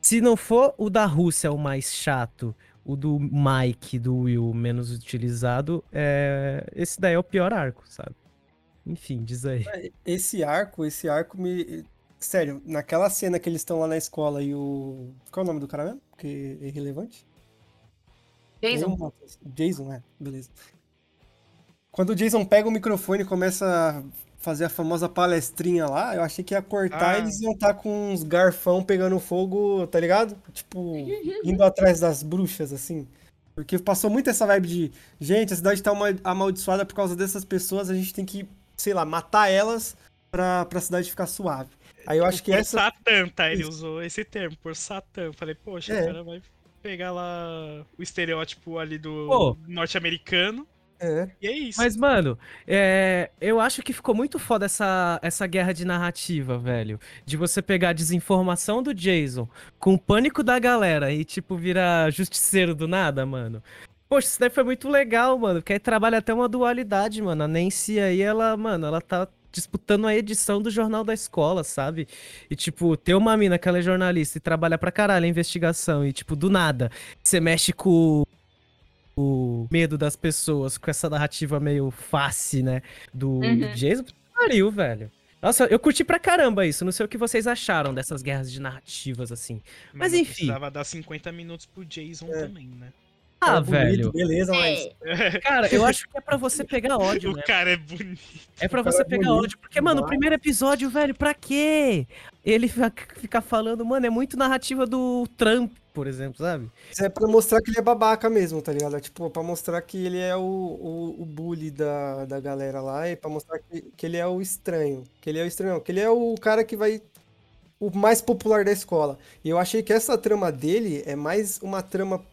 se não for o da Rússia o mais chato, o do Mike, do Will menos utilizado, é... esse daí é o pior arco, sabe? Enfim, diz aí. Esse arco, esse arco me Sério, naquela cena que eles estão lá na escola e o. Qual é o nome do cara mesmo? Que é irrelevante? Jason. Jason, é, beleza. Quando o Jason pega o microfone e começa a fazer a famosa palestrinha lá, eu achei que ia cortar ah. e eles iam estar tá com uns garfão pegando fogo, tá ligado? Tipo, [laughs] indo atrás das bruxas, assim. Porque passou muito essa vibe de, gente, a cidade tá uma- amaldiçoada por causa dessas pessoas, a gente tem que, sei lá, matar elas pra, pra cidade ficar suave. Aí eu acho que por essa. Satã, tá? Ele Isso. usou esse termo, por Satã. Falei, poxa, É. o cara vai pegar lá o estereótipo ali do norte-americano. É. E é isso. Mas, mano, é, eu acho que ficou muito foda essa, essa guerra de narrativa, velho. De você pegar a desinformação do Jason com o pânico da galera e, tipo, virar justiceiro do nada, mano. Poxa, isso daí foi muito legal, mano. Porque aí trabalha até uma dualidade, mano. A Nancy aí, ela, mano, ela tá disputando a edição do jornal da escola, sabe? E, tipo, ter uma mina que ela é jornalista e trabalha pra caralho a investigação e, tipo, do nada, você mexe com o medo das pessoas com essa narrativa meio face, né? Do, Uhum. Jason. Pariu, velho. Nossa, eu curti pra caramba isso. Não sei o que vocês acharam dessas guerras de narrativas, assim. mas não enfim. Precisava dar 50 minutos pro Jason É. também, né? Ah, é bonito, velho. Beleza, mas. É, [laughs] Cara, eu acho que é pra você pegar ódio, o né? cara é bonito. É pra você é pegar bonito ódio. Porque, mano, o primeiro episódio, velho, pra quê? Ele fica fica falando, mano, é muito narrativa do Trump, por exemplo, sabe? Isso é pra mostrar que ele é babaca mesmo, tá ligado? É tipo, pra mostrar que ele é o, o, o bully da, da galera lá e pra mostrar que, que ele é o estranho. Que ele é o estranho, que ele é o cara que vai. O mais popular da escola. E eu achei que essa trama dele é mais uma trama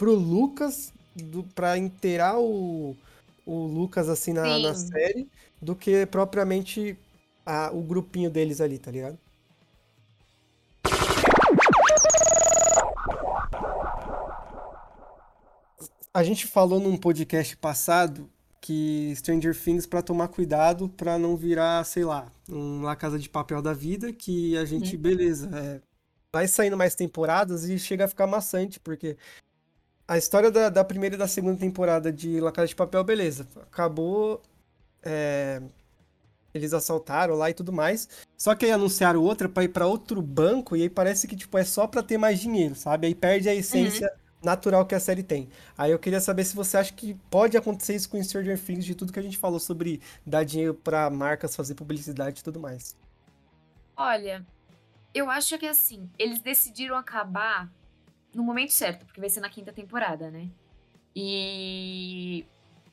pro Lucas, do, pra inteirar o, o Lucas assim na, na série, do que propriamente a, o grupinho deles ali, tá ligado? A gente falou num podcast passado que Stranger Things pra tomar cuidado pra não virar, sei lá, um La Casa de Papel da vida, que a gente, beleza, é, vai saindo mais temporadas e chega a ficar maçante, porque a história da, da primeira e da segunda temporada de La Casa de Papel, beleza, acabou, é, eles assaltaram lá e tudo mais, só que aí anunciaram outra pra ir pra outro banco e aí parece que, tipo, é só pra ter mais dinheiro, sabe? Aí perde a essência natural que a série tem. Aí eu queria saber se você acha que pode acontecer isso com Stranger Things, de tudo que a gente falou sobre dar dinheiro pra marcas fazer publicidade e tudo mais. olha, eu acho que assim, eles decidiram acabar no momento certo, porque vai ser na quinta temporada, né? E.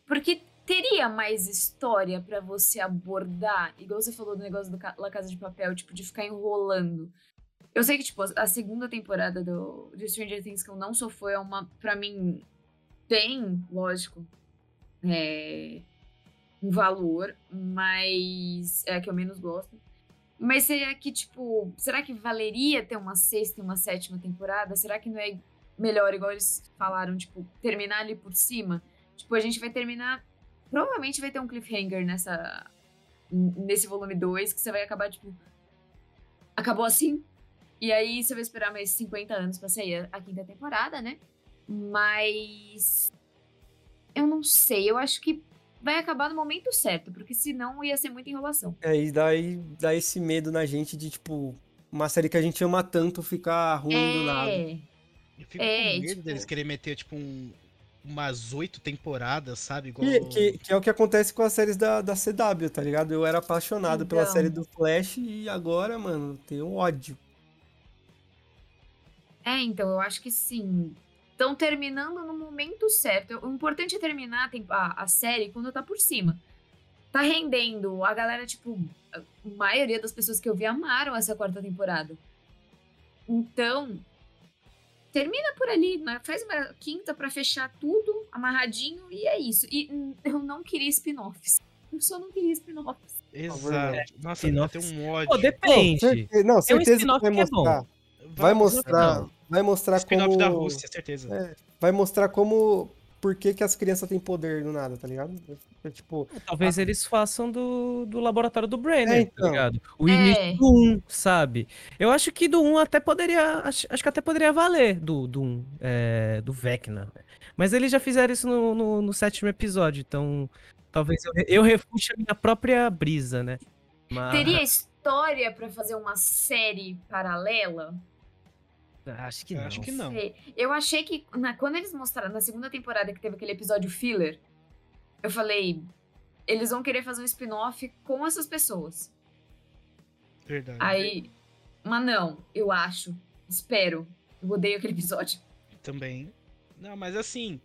Porque teria mais história pra você abordar, igual você falou do negócio do La Casa de Papel, tipo, de ficar enrolando. Eu sei que, tipo, a segunda temporada do, de Stranger Things que eu não sou fã é uma, pra mim, tem, lógico, é, um valor, mas é a que eu menos gosto. Mas será que, tipo, será que valeria ter uma sexta e uma sétima temporada? Será que não é melhor, igual eles falaram, tipo, terminar ali por cima? Tipo, a gente vai terminar. Provavelmente vai ter um cliffhanger nessa. Nesse volume 2, que você vai acabar, tipo. Acabou assim? E aí você vai esperar mais 50 anos pra sair a- a quinta temporada, né? Mas. Eu não sei, eu acho que vai acabar no momento certo, porque senão ia ser muita enrolação. É, e daí dá esse medo na gente de, tipo, uma série que a gente ama tanto ficar ruim do nada. É. Eu fico É, com medo tipo- deles querer meter, tipo, um- umas oito temporadas, sabe? Igual... Que, que, que é o que acontece com as séries da, da CW, tá ligado? Eu era apaixonado pela Então. série do Flash e agora, mano, tenho ódio. É, então, eu acho que sim. Estão terminando no momento certo. O importante é terminar a, a- série quando tá por cima. Tá rendendo. A galera, tipo, a maioria das pessoas que eu vi amaram essa quarta temporada. Então, termina por ali, né? faz uma quinta pra fechar tudo amarradinho e é isso. E eu não queria spin-offs. Eu só não queria spin-offs. Exato. Nossa, vai ter um ódio. Pô, depende. Certe- Não, Tem um certeza que spin-off vai que é bom. Mostrar. Vai mostrar, Não. vai mostrar Spin-off como... da Rússia, certeza. É, vai mostrar como... Por que, que as crianças têm poder do nada, tá ligado? É, tipo, Talvez eles façam do, do laboratório do Brenner, É, então. tá ligado? O É. início do 1, sabe? Eu acho que do 1 até poderia. Acho, acho que até poderia valer do, do 1, é, do Vecna. Mas eles já fizeram isso no, no, no sétimo episódio, então talvez eu, eu refute a minha própria brisa, né? Mas, Teria história pra fazer uma série paralela? Acho que Eu não. acho que não. Eu achei que na- quando eles mostraram na segunda temporada que teve aquele episódio filler, eu falei, eles vão querer fazer um spin-off com essas pessoas. Verdade. Aí, mas não, eu acho, espero. Eu odeio aquele episódio. Também. Não, mas assim,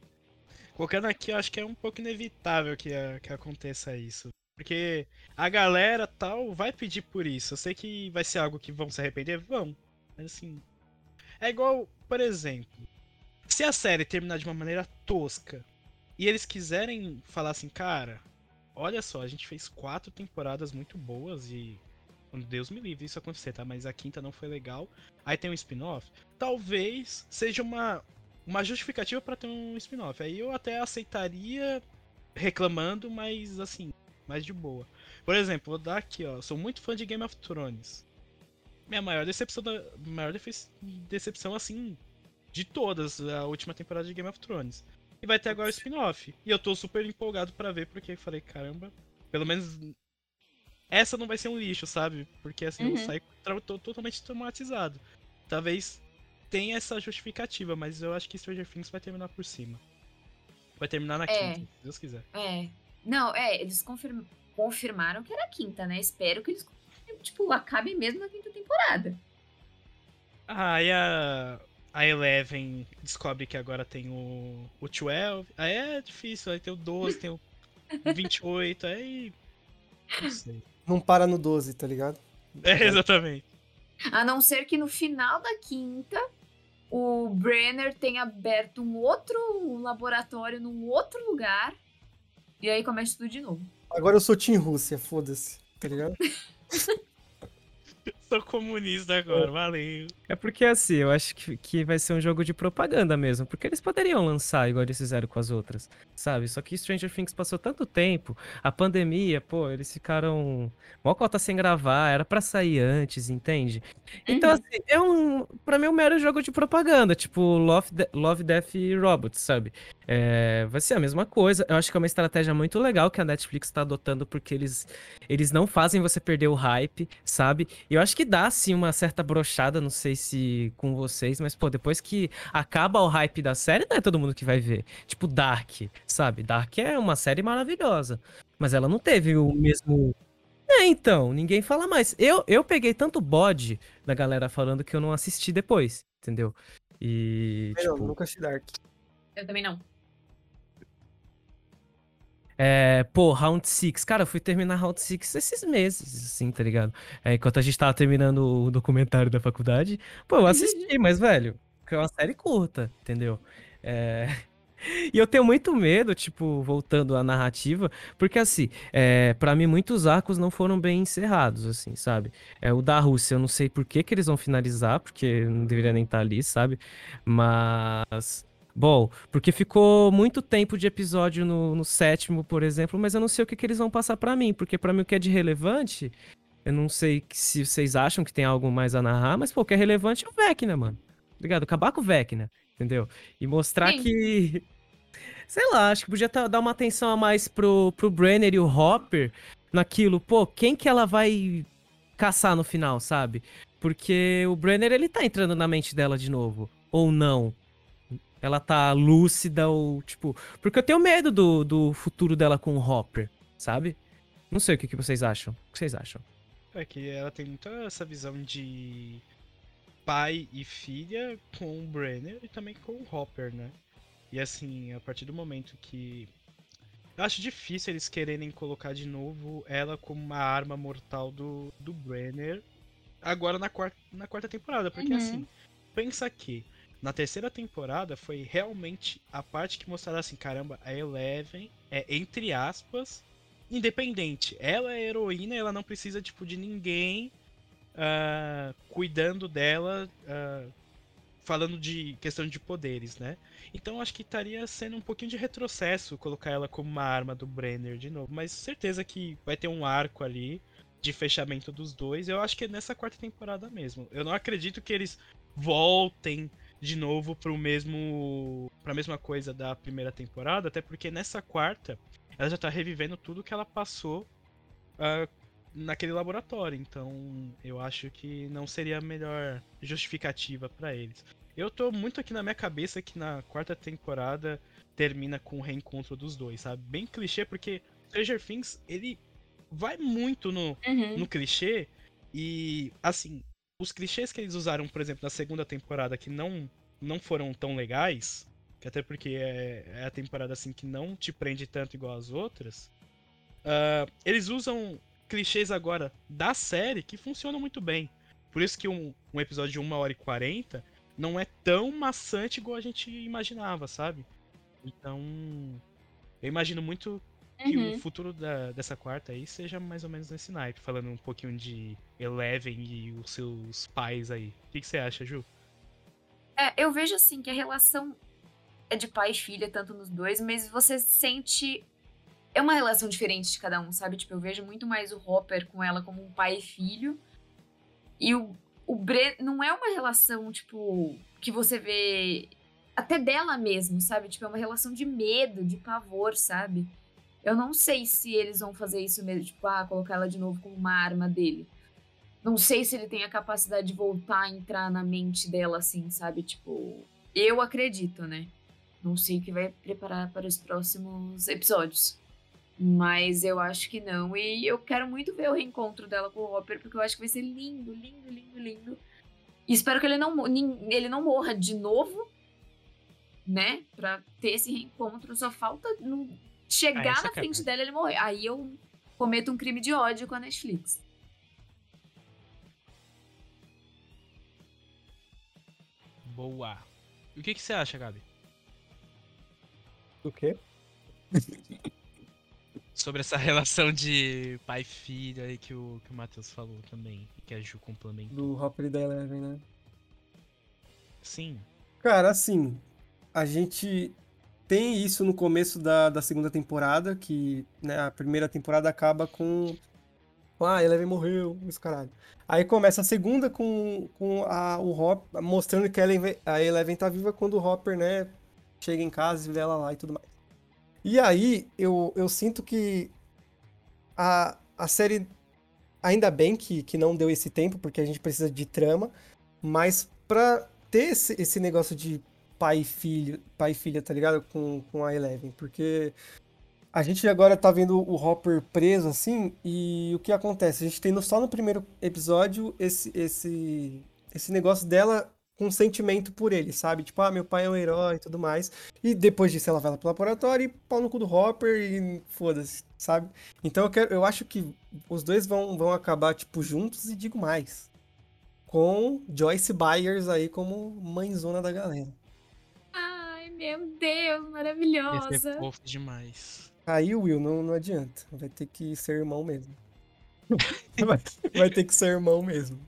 colocando aqui, eu acho que é um pouco inevitável que, que aconteça isso. Porque a galera tal vai pedir por isso. Eu sei que vai ser algo que vão se arrepender, vão. Mas assim. É igual, por exemplo, se a série terminar de uma maneira tosca e eles quiserem falar assim, cara, olha só, a gente fez quatro temporadas muito boas e. Deus me livre isso acontecer, tá? Mas a quinta não foi legal. Aí tem um spin-off. Talvez seja uma, uma justificativa para ter um spin-off. Aí eu até aceitaria reclamando, mas assim, mais de boa. Por exemplo, vou dar aqui, ó. Sou muito fã de Game of Thrones. Minha maior decepção da. Maior decepção, assim, de todas, a última temporada de Game of Thrones. E vai ter agora o spin-off. E eu tô super empolgado para ver, porque falei, caramba, pelo menos essa não vai ser um lixo, sabe? Porque assim, uhum. eu saio tô totalmente traumatizado. Talvez tenha essa justificativa, mas eu acho que Stranger Things vai terminar por cima. Vai terminar na é. quinta, se Deus quiser. É. Não, é, eles confirm... confirmaram que era a quinta, né? Espero que eles, tipo, acabem mesmo na quinta temporada. Ah, e a a Eleven descobre que agora tem o, o 12. Aí é difícil, aí tem o 12, tem o [laughs] 28, aí. Não sei. Não para no 12, tá ligado? É, exatamente. A não ser que no final da quinta o Brenner tenha aberto um outro laboratório num outro lugar e aí começa tudo de novo. Agora eu sou Team Rússia, foda-se, tá ligado? [laughs] Sou comunista agora, valeu. É porque assim, eu acho que, que vai ser um jogo de propaganda mesmo. Porque eles poderiam lançar igual eles fizeram com as outras, sabe? Só que Stranger Things passou tanto tempo, a pandemia, pô, eles ficaram. Mó cota sem gravar, era para sair antes, entende? Então, uhum. assim, é um. Pra mim, é um mero jogo de propaganda, tipo Love, De Love Death e Robots, sabe? É, vai ser a mesma coisa. Eu acho que é uma estratégia muito legal que a Netflix tá adotando, porque eles, eles não fazem você perder o hype, sabe? E eu acho que dá, sim, uma certa brochada, não sei se com vocês, mas, pô, depois que acaba o hype da série, não é todo mundo que vai ver. Tipo, Dark, sabe? Dark é uma série maravilhosa, mas ela não teve o mesmo. É, então, ninguém fala mais. Eu, eu peguei tanto bode da galera falando que eu não assisti depois, entendeu? E. Eu tipo... nunca assisti Dark. Eu também não. É, pô, Round 6. Cara, eu fui terminar Round 6 esses meses, assim, tá ligado? É, enquanto a gente tava terminando o documentário da faculdade. Pô, eu assisti, mas, velho, é uma série curta, entendeu? É... [laughs] E eu tenho muito medo, tipo, voltando à narrativa, porque assim, é, para mim muitos arcos não foram bem encerrados, assim, sabe? É, o da Rússia, eu não sei por que, que eles vão finalizar, porque não deveria nem estar tá ali, sabe? Mas Bom, porque ficou muito tempo de episódio no, no sétimo, por exemplo, mas eu não sei o que, que eles vão passar para mim, porque para mim o que é de relevante, eu não sei se vocês acham que tem algo mais a narrar, mas pô, o que é relevante é o Vecna, mano. Ligado? Acabar com o Vecna, entendeu? E mostrar Sim. que. [laughs] Sei lá, acho que podia dar uma atenção a mais pro, pro Brenner e o Hopper naquilo, pô, quem que ela vai caçar no final, sabe? Porque o Brenner, ele tá entrando na mente dela de novo. Ou não, ela tá lúcida ou, tipo. Porque eu tenho medo do, do futuro dela com o Hopper, sabe? Não sei o que, que vocês acham. O que vocês acham? É que ela tem muita essa visão de pai e filha com o Brenner e também com o Hopper, né? E assim, a partir do momento que. Eu acho difícil eles quererem colocar de novo ela como uma arma mortal do, do Brenner agora na quarta, na quarta temporada. Porque uhum. assim, pensa que na terceira temporada foi realmente a parte que mostrava assim, caramba, a Eleven é, entre aspas, independente. Ela é heroína, ela não precisa, tipo, de ninguém uh, cuidando dela, uh, falando de questão de poderes, né? Então acho que estaria sendo um pouquinho de retrocesso colocar ela como uma arma do Brenner de novo. Mas certeza que vai ter um arco ali de fechamento dos dois. Eu acho que é nessa quarta temporada mesmo. Eu não acredito que eles voltem de novo pro mesmo pra mesma coisa da primeira temporada, até porque nessa quarta ela já tá revivendo tudo que ela passou uh, naquele laboratório, então eu acho que não seria a melhor justificativa para eles. Eu tô muito aqui na minha cabeça que na quarta temporada termina com o reencontro dos dois, sabe? Bem clichê, porque Stranger Things, ele vai muito no, uhum. no clichê e, assim, os clichês que eles usaram, por exemplo, na segunda temporada que não, não foram tão legais, até porque é, é a temporada assim que não te prende tanto igual as outras, uh, eles usam clichês agora da série que funcionam muito bem. Por isso que um, um episódio de 1 hora e 40 não é tão maçante igual a gente imaginava, sabe? Então, eu imagino muito que uhum. o futuro da, dessa quarta aí seja mais ou menos nesse naipe, falando um pouquinho de Eleven e os seus pais aí. O que, que você acha, Ju? É, eu vejo assim que a relação é de pai e filha, tanto nos dois, mas você sente. É uma relação diferente de cada um, sabe? Tipo, eu vejo muito mais o Hopper com ela como um pai e filho. E o, o Bre não é uma relação, tipo, que você vê até dela mesmo, sabe? Tipo, é uma relação de medo, de pavor, sabe? Eu não sei se eles vão fazer isso mesmo, tipo, ah, colocar ela de novo como uma arma dele. Não sei se ele tem a capacidade de voltar a entrar na mente dela, assim, sabe? Tipo, eu acredito, né? Não sei o que vai preparar para os próximos episódios. Mas eu acho que não. E eu quero muito ver o reencontro dela com o Hopper, porque eu acho que vai ser lindo, lindo, lindo, lindo. E espero que ele não, ele não morra de novo, né? Pra ter esse reencontro. Só falta chegar ah, na é frente dela e ele morrer. Aí eu cometo um crime de ódio com a Netflix. Boa. E o que, que você acha, Gabi? Do quê? Sobre essa [laughs] relação de pai e filho aí que o, que o Matheus falou também. E que a Ju complementou. Do Hopper e da Eleven, né? Sim. Cara, assim, a gente tem isso no começo da, da segunda temporada, que né, a primeira temporada acaba com. Ah, Eleven morreu, isso caralho. Aí começa a segunda com, com a, o Hopper, mostrando que a Eleven, a Eleven tá viva quando o Hopper, né, chega em casa e vê ela lá e tudo mais. E aí eu, eu sinto que a, a série, ainda bem que, que não deu esse tempo, porque a gente precisa de trama, mas pra ter esse, esse negócio de pai e filho, pai e filha, tá ligado? Com, com a Eleven, porque a gente agora tá vendo o Hopper preso assim, e o que acontece? A gente tem só no primeiro episódio esse, esse, esse negócio dela com sentimento por ele, sabe? Tipo, ah, meu pai é um herói e tudo mais. E depois disso ela vai lá pro laboratório e pau no cu do Hopper e foda-se, sabe? Então eu, quero, eu acho que os dois vão, vão acabar, tipo, juntos e digo mais. Com Joyce Byers aí como mãezona da galera. Meu Deus, maravilhosa. Esse é fofo demais. Aí, Will, não, não adianta. Vai ter que ser irmão mesmo. [laughs] vai, vai ter que ser irmão mesmo.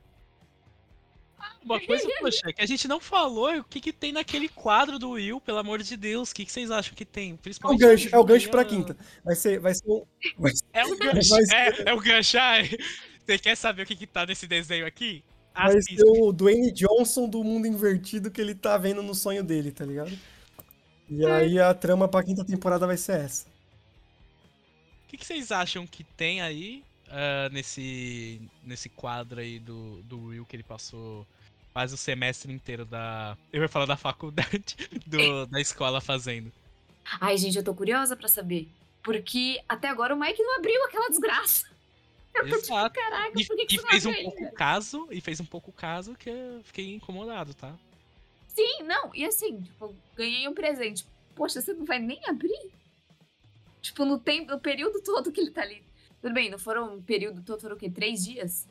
Uma coisa, poxa, que a gente não falou é o que, que tem naquele quadro do Will, pelo amor de Deus. O que, que vocês acham que tem? Principalmente é o gancho, é o gancho pra quinta. Vai ser, vai ser. Vai ser, é o gancho. Ser... É, é o gancho. Ai, você quer saber o que, que tá nesse desenho aqui? Vai ser o Dwayne Johnson do mundo invertido que ele tá vendo no sonho dele, tá ligado? E aí a trama pra quinta temporada vai ser essa. O que, que vocês acham que tem aí uh, nesse, nesse quadro aí do, do Will que ele passou quase o semestre inteiro da. Eu ia falar da faculdade, [laughs] do, da escola fazendo. Ai, gente, eu tô curiosa pra saber. Porque até agora o Mike não abriu aquela desgraça. [laughs] Eu tô tipo, Exato. caraca, por que, que e fez um pouco caso, e fez um pouco caso que eu fiquei incomodado, tá? Sim, não, e assim, tipo, ganhei um presente. Poxa, você não vai nem abrir? Tipo, no tempo, no período todo que ele tá ali. Tudo bem, não foram um período todo, foram o quê? Três dias?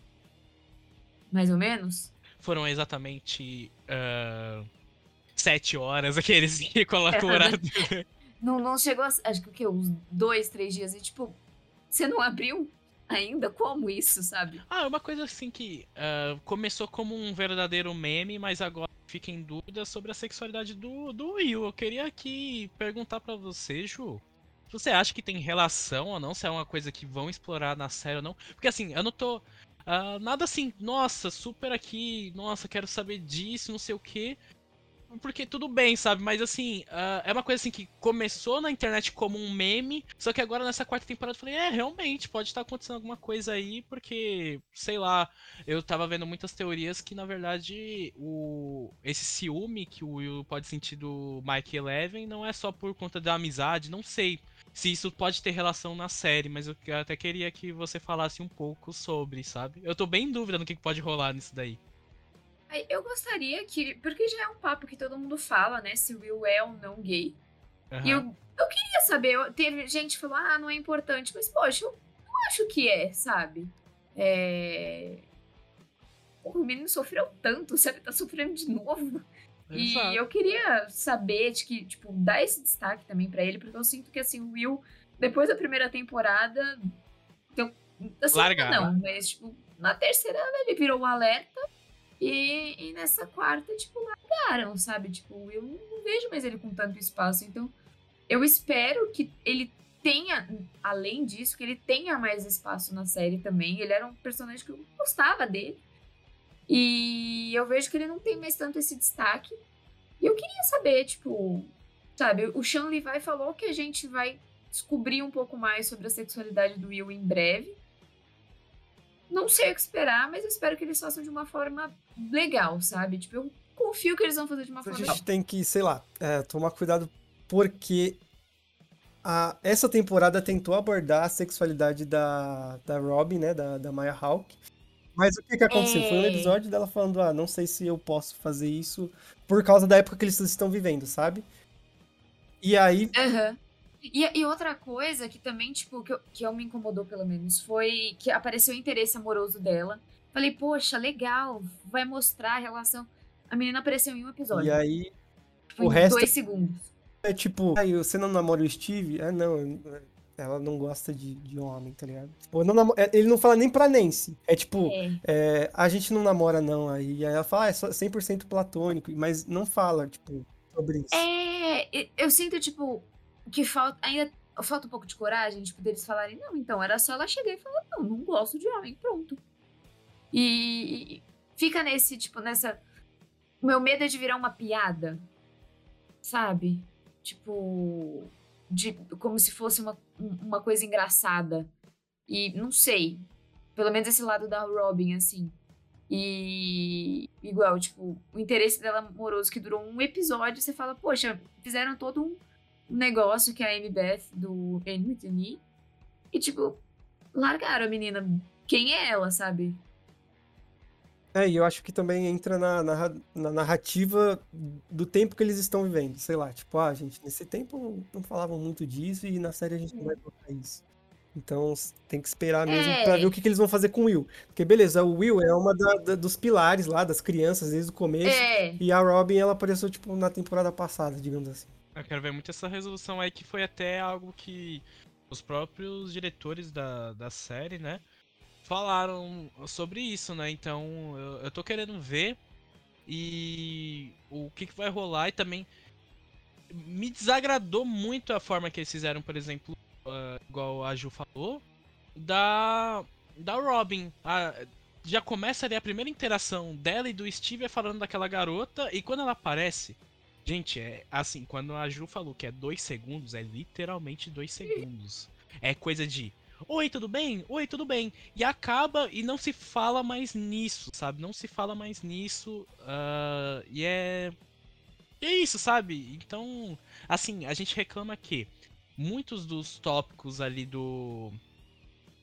Mais ou menos? Foram exatamente uh, sete horas, aqueles que [laughs] o horário. não, não chegou a. Acho que o quê? Uns dois, três dias. E tipo, você não abriu? Ainda? Como isso, sabe? Ah, é uma coisa assim que uh, começou como um verdadeiro meme, mas agora fica em dúvida sobre a sexualidade do, do Will. Eu queria aqui perguntar para você, Ju. Você acha que tem relação ou não, se é uma coisa que vão explorar na série ou não. Porque assim, eu não tô. Uh, nada assim, nossa, super aqui, nossa, quero saber disso, não sei o que porque tudo bem, sabe? Mas assim, uh, é uma coisa assim que começou na internet como um meme, só que agora nessa quarta temporada eu falei, é, realmente, pode estar acontecendo alguma coisa aí, porque, sei lá, eu tava vendo muitas teorias que, na verdade, o esse ciúme que o Will pode sentir do Mike Eleven não é só por conta da amizade, não sei se isso pode ter relação na série, mas eu até queria que você falasse um pouco sobre, sabe? Eu tô bem em dúvida no que pode rolar nisso daí. Eu gostaria que. Porque já é um papo que todo mundo fala, né? Se o Will é ou não gay. Uhum. E eu, eu queria saber. Teve gente que falou, ah, não é importante. Mas, poxa, eu não acho que é, sabe? É. O menino sofreu tanto, [laughs] sabe? Tá sofrendo de novo. E eu queria saber, de que, tipo, dar esse destaque também para ele, porque eu sinto que, assim, o Will, depois da primeira temporada, deu, assim, Largar. não, mas, tipo, na terceira ele virou um alerta e, e, nessa quarta, tipo, largaram, sabe? Tipo, eu não vejo mais ele com tanto espaço. Então, eu espero que ele tenha, além disso, que ele tenha mais espaço na série também. Ele era um personagem que eu gostava dele. E eu vejo que ele não tem mais tanto esse destaque. E eu queria saber, tipo, sabe, o Sean Levi falou que a gente vai descobrir um pouco mais sobre a sexualidade do Will em breve. Não sei o que esperar, mas eu espero que eles façam de uma forma legal, sabe? Tipo, eu confio que eles vão fazer de uma forma legal. A gente tem que, sei lá, é, tomar cuidado porque a, essa temporada tentou abordar a sexualidade da, da Robin, né? Da, da Maya Hawk. Mas o que, que aconteceu? É... Foi um é. episódio dela falando, ah, não sei se eu posso fazer isso por causa da época que eles estão vivendo, sabe? E aí. Uhum. E, e, outra coisa que também, tipo, que, eu, que eu me incomodou pelo menos, foi que apareceu o interesse amoroso dela. Falei, poxa, legal, vai mostrar a relação. A menina apareceu em um episódio. E aí. Foi o resto. Dois segundos. É tipo, aí você não namora o Steve? Ah, não. Ela não gosta de, de homem, tá ligado? Tipo, não é, Ele não fala nem pra Nancy. É tipo, é. É, a gente não namora, não. Aí, aí ela fala, ah, é só 100% platônico, mas não fala, tipo, sobre isso. É, eu sinto, tipo, que falta. Ainda falta um pouco de coragem, tipo, deles falarem, não, então, era só ela chegar e falar, não, não gosto de homem, pronto. E, fica nesse, tipo, nessa. Meu medo é de virar uma piada, sabe? Tipo de como se fosse uma, uma coisa engraçada. E não sei. Pelo menos esse lado da Robin, assim. E igual, tipo, o interesse dela amoroso que durou um episódio, você fala, poxa, fizeram todo um negócio que é a Beth do Anne E, tipo, largaram a menina. Quem é ela, sabe? É, e eu acho que também entra na, na, na, narrativa do tempo que eles estão vivendo. Sei lá, tipo, ah, gente, nesse tempo não falavam muito disso e na série a gente não vai colocar isso. Então tem que esperar mesmo é. pra ver o que, que, eles vão fazer com o Will. Porque, beleza, o Will é uma da, da, dos pilares lá das crianças desde o começo. É. E a Robin, ela apareceu, tipo, na temporada passada, digamos assim. Eu quero ver muito essa resolução aí, que foi até algo que os próprios diretores da, da série, né? falaram sobre isso, né? Então eu, eu tô querendo ver e o que, que vai rolar e também me desagradou muito a forma que eles fizeram, por exemplo, uh, igual a Ju falou, da da Robin. já começa ali a primeira interação dela e do Steve falando daquela garota e quando ela aparece, gente, é assim, quando a Ju falou que é dois segundos, é literalmente dois segundos. É coisa de Oi, tudo bem? Oi, tudo bem. E acaba e não se fala mais nisso, sabe? Não se fala mais nisso. Uh, e é. E é isso, sabe? Então, assim, a gente reclama que muitos dos tópicos ali do.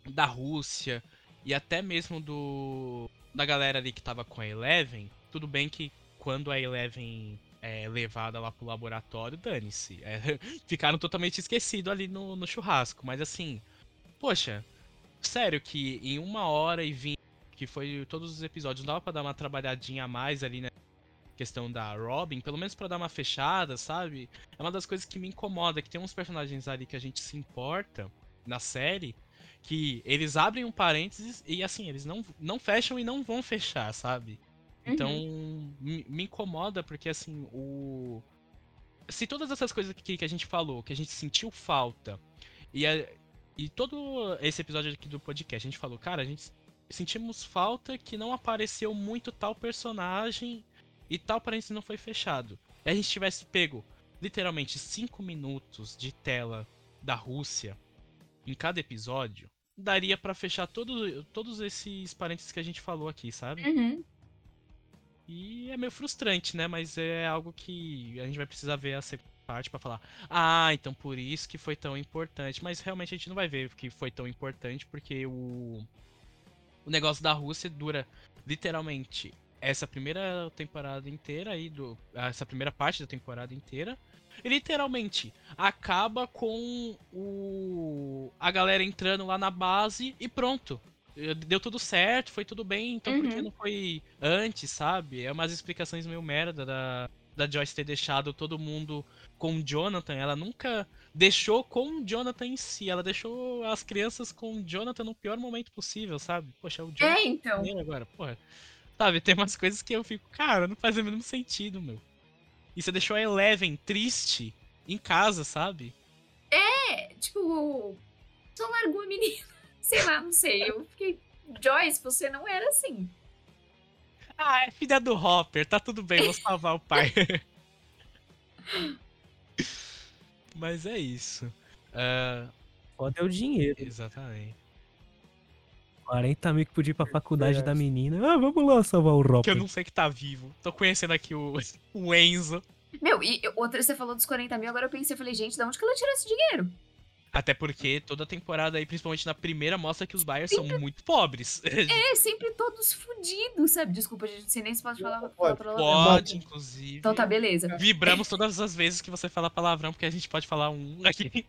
da Rússia e até mesmo do. da galera ali que tava com a Eleven. Tudo bem que quando a Eleven é levada lá pro laboratório, dane-se. É, [laughs] ficaram totalmente esquecidos ali no, no churrasco. Mas assim, Poxa, sério que em uma hora e vinte, que foi todos os episódios, dava pra dar uma trabalhadinha a mais ali, né? Questão da Robin, pelo menos para dar uma fechada, sabe? É uma das coisas que me incomoda, que tem uns personagens ali que a gente se importa na série, que eles abrem um parênteses e assim, eles não, não fecham e não vão fechar, sabe? Então, uhum. me, me, incomoda porque assim, o. Se todas essas coisas que, que a gente falou, que a gente sentiu falta, e, a, e todo esse episódio aqui do podcast, a gente falou, cara, a gente sentimos falta que não apareceu muito tal personagem e tal parênteses não foi fechado. E a gente tivesse pego literalmente 5 minutos de tela da Rússia em cada episódio, daria para fechar todo, todos esses parênteses que a gente falou aqui, sabe? Uhum. E é meio frustrante, né? Mas é algo que a gente vai precisar ver a parte para falar, ah, então por isso que foi tão importante. Mas realmente a gente não vai ver que foi tão importante, porque o, o negócio da Rússia dura literalmente essa primeira temporada inteira aí do essa primeira parte da temporada inteira e literalmente acaba com o a galera entrando lá na base e pronto deu tudo certo foi tudo bem então uhum. por que uhum. não foi antes sabe é umas explicações meio merda da da Joyce ter deixado todo mundo com o Jonathan, ela nunca deixou com o Jonathan em si, ela deixou as crianças com o Jonathan no pior momento possível, sabe? Poxa, o Jonathan é, então. agora, porra. Sabe, tem umas coisas que eu fico, cara, não faz o mínimo sentido, meu. E você deixou a Eleven triste em casa, sabe? É, tipo, só largou a menina. Sei lá, não sei. Eu fiquei. Joyce, você não era assim. Ah, é filha do Hopper, tá tudo bem, vou salvar o pai. [laughs] Mas é isso. Uh... Pode é o dinheiro. Exatamente. 40 mil que podia ir pra faculdade é. da menina. Ah, vamos lá salvar o Hopper. Que eu não sei que tá vivo. Tô conhecendo aqui o, [laughs] o Enzo. Meu, e outra, você falou dos 40 mil, agora eu pensei, eu falei, gente, de onde que ela tirou esse dinheiro? Até porque toda temporada aí, principalmente na primeira, mostra que os Bayers sempre... são muito pobres. [laughs] É, sempre todos fodidos, sabe? Desculpa, a gente nem se pode falar pode, palavrão. Pode, inclusive. Então tá, beleza. Vibramos todas as vezes que você fala palavrão, porque a gente pode falar um [laughs] aqui.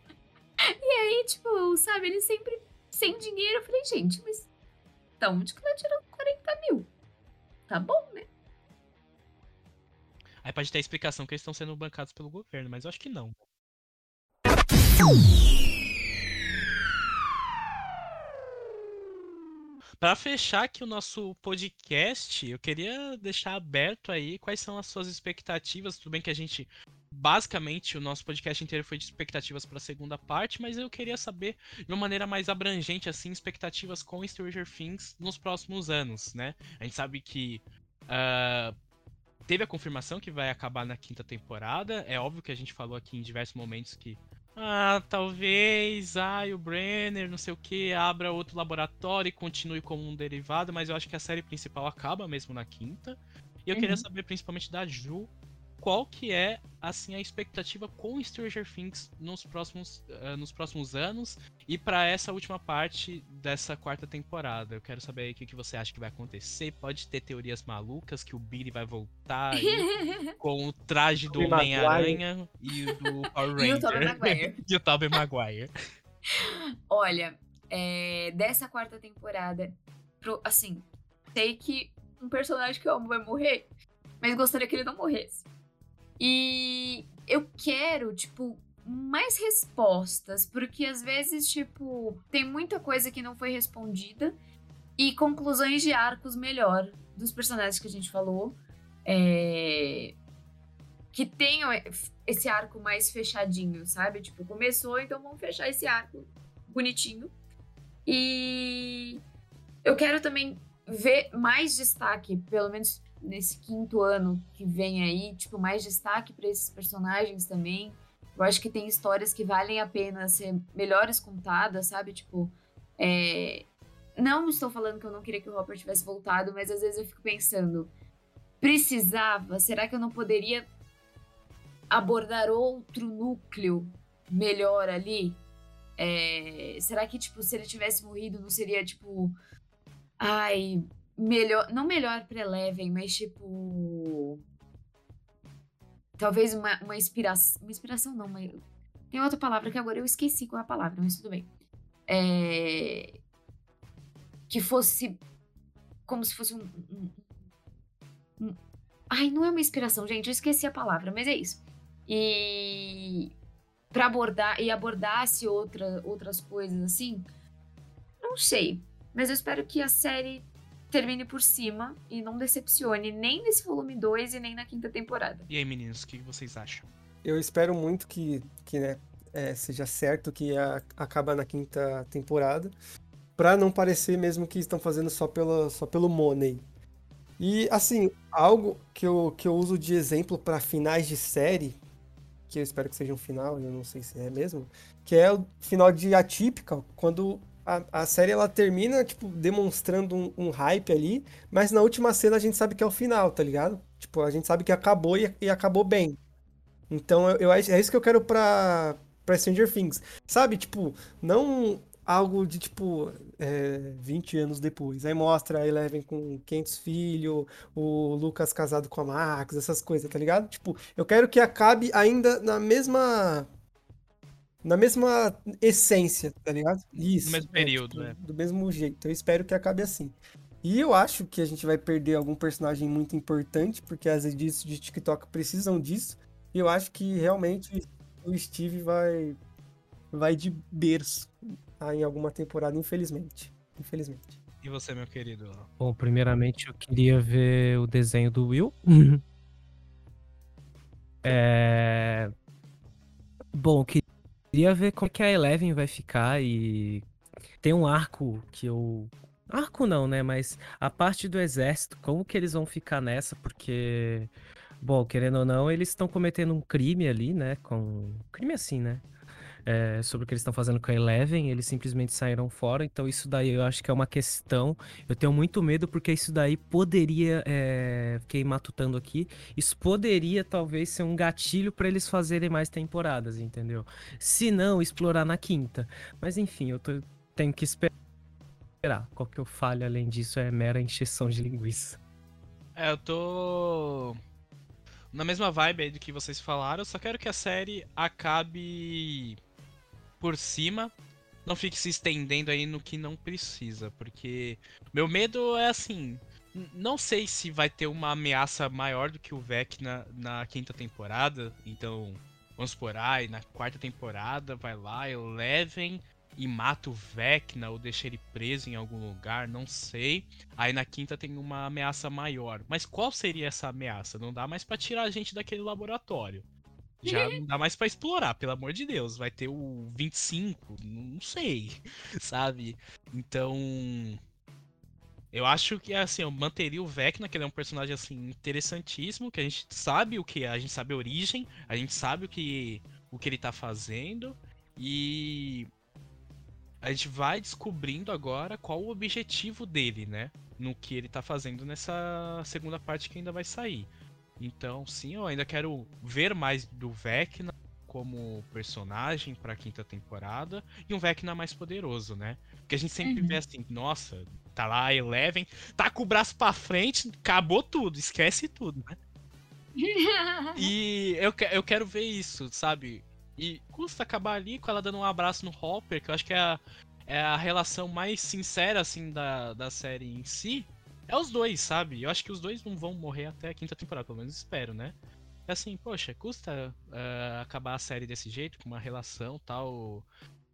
E aí, tipo, sabe, eles sempre sem dinheiro. Eu falei, gente, mas da onde que ela tirou 40 mil? Tá bom, né? Aí pode ter a explicação que eles estão sendo bancados pelo governo, mas eu acho que não. Para fechar aqui o nosso podcast, eu queria deixar aberto aí quais são as suas expectativas. Tudo bem que a gente basicamente o nosso podcast inteiro foi de expectativas para a segunda parte, mas eu queria saber de uma maneira mais abrangente assim, expectativas com Stranger Things nos próximos anos, né? A gente sabe que uh, teve a confirmação que vai acabar na quinta temporada. É óbvio que a gente falou aqui em diversos momentos que ah, talvez, ah, o Brenner, não sei o que, abra outro laboratório e continue como um derivado, mas eu acho que a série principal acaba mesmo na quinta. E eu uhum. queria saber principalmente da Ju qual que é assim a expectativa com Stranger Things nos próximos, uh, nos próximos anos e para essa última parte dessa quarta temporada. Eu quero saber aí o que, que você acha que vai acontecer. Pode ter teorias malucas que o Billy vai voltar aí, [laughs] com o traje do Homem-Aranha e do [laughs] Power Ranger. e o Tobey Maguire. [laughs] e o Tobey Maguire. Olha, é, dessa quarta temporada, pro, assim, sei que um personagem que eu amo vai morrer, mas gostaria que ele não morresse. E eu quero, tipo, mais respostas, porque às vezes, tipo, tem muita coisa que não foi respondida e conclusões de arcos melhor dos personagens que a gente falou. É... Que tenham esse arco mais fechadinho, sabe? Tipo, começou, então vamos fechar esse arco bonitinho. E eu quero também ver mais destaque, pelo menos nesse quinto ano que vem aí, tipo, mais destaque para esses personagens também. Eu acho que tem histórias que valem a pena ser melhores contadas, sabe? Tipo, é... não estou falando que eu não queria que o Hopper tivesse voltado, mas às vezes eu fico pensando, precisava? Será que eu não poderia abordar outro núcleo melhor ali? É... Será que, tipo, se ele tivesse morrido, não seria, tipo, ai, melhor, não melhor para Eleven, mas tipo talvez uma, uma inspiração, uma inspiração não, mas tem outra palavra que agora eu esqueci qual é a palavra, mas tudo bem. É, que fosse como se fosse um, um, um, ai, não é uma inspiração, gente, eu esqueci a palavra, mas é isso. E para abordar e abordasse outra, outras coisas assim, não sei, mas eu espero que a série termine por cima e não decepcione nem nesse volume 2 e nem na quinta temporada. E aí, meninos, o que vocês acham? Eu espero muito que, que né, é, seja certo que a, acaba na quinta temporada, para não parecer mesmo que estão fazendo só, pela, só pelo money. E, assim, algo que eu, que eu uso de exemplo para finais de série, que eu espero que seja um final, eu não sei se é mesmo, que é o final de Atípica, quando a, a série ela termina, tipo, demonstrando um, um, hype ali, mas na última cena a gente sabe que é o final, tá ligado? Tipo, a gente sabe que acabou e, e acabou bem. Então eu, eu, é isso que eu quero pra, pra Stranger Things. Sabe, tipo, não algo de tipo. é, 20 anos depois. Aí mostra a Eleven com 500 filhos, o Lucas casado com a Max, essas coisas, tá ligado? Tipo, eu quero que acabe ainda na mesma. Na mesma essência, tá ligado? Isso. No mesmo é, período, é, tipo, Do mesmo jeito. Eu espero que acabe assim. E eu acho que a gente vai perder algum personagem muito importante, porque as edits de TikTok precisam disso. E eu acho que realmente o Steve vai vai de berço em alguma temporada, infelizmente. Infelizmente. E você, meu querido? Bom, primeiramente eu queria ver o desenho do Will. [laughs] é... Bom, queria ver como é que a Eleven vai ficar e tem um arco que eu Arco não, né? Mas a parte do exército, como que eles vão ficar nessa? Porque, bom, querendo ou não, eles estão cometendo um crime ali, né? Com crime assim, né? É, sobre o que eles estão fazendo com a Eleven, eles simplesmente saíram fora. Então, isso daí eu acho que é uma questão. Eu tenho muito medo porque isso daí poderia. É, fiquei matutando aqui. Isso poderia talvez ser um gatilho para eles fazerem mais temporadas, entendeu? Se não, explorar na quinta. Mas enfim, eu tô, tenho que esperar. Qual que eu falho além disso é mera encheção de linguiça. É, eu tô na mesma vibe aí do que vocês falaram, só quero que a série acabe por cima, não fique se estendendo aí no que não precisa, porque meu medo é assim, não sei se vai ter uma ameaça maior do que o Vec na, na quinta temporada, então vamos por aí, na quarta temporada vai lá, elevem e mata o Vecna ou deixa ele preso em algum lugar, não sei. Aí na quinta tem uma ameaça maior. Mas qual seria essa ameaça? Não dá mais para tirar a gente daquele laboratório. Já não dá mais para explorar, pelo amor de Deus. Vai ter o 25, não sei, [laughs] sabe? Então, eu acho que assim, eu manteria o Vecna, que ele é um personagem assim interessantíssimo, que a gente sabe o que, é, a gente sabe a origem, a gente sabe o que o que ele tá fazendo e a gente vai descobrindo agora qual o objetivo dele, né? No que ele tá fazendo nessa segunda parte que ainda vai sair. Então, sim, eu ainda quero ver mais do Vecna como personagem para a quinta temporada e um Vecna mais poderoso, né? Porque a gente sempre uhum. vê assim, nossa, tá lá Eleven, tá com o braço para frente, acabou tudo, esquece tudo, né? e [laughs] eu, eu quero ver isso, sabe? E custa acabar ali com ela dando um abraço no Hopper, que eu acho que é a, é a relação mais sincera, assim, da, da série em si. É os dois, sabe? Eu acho que os dois não vão morrer até a quinta temporada, pelo menos espero, né? É assim, poxa, custa uh, acabar a série desse jeito, com uma relação tal.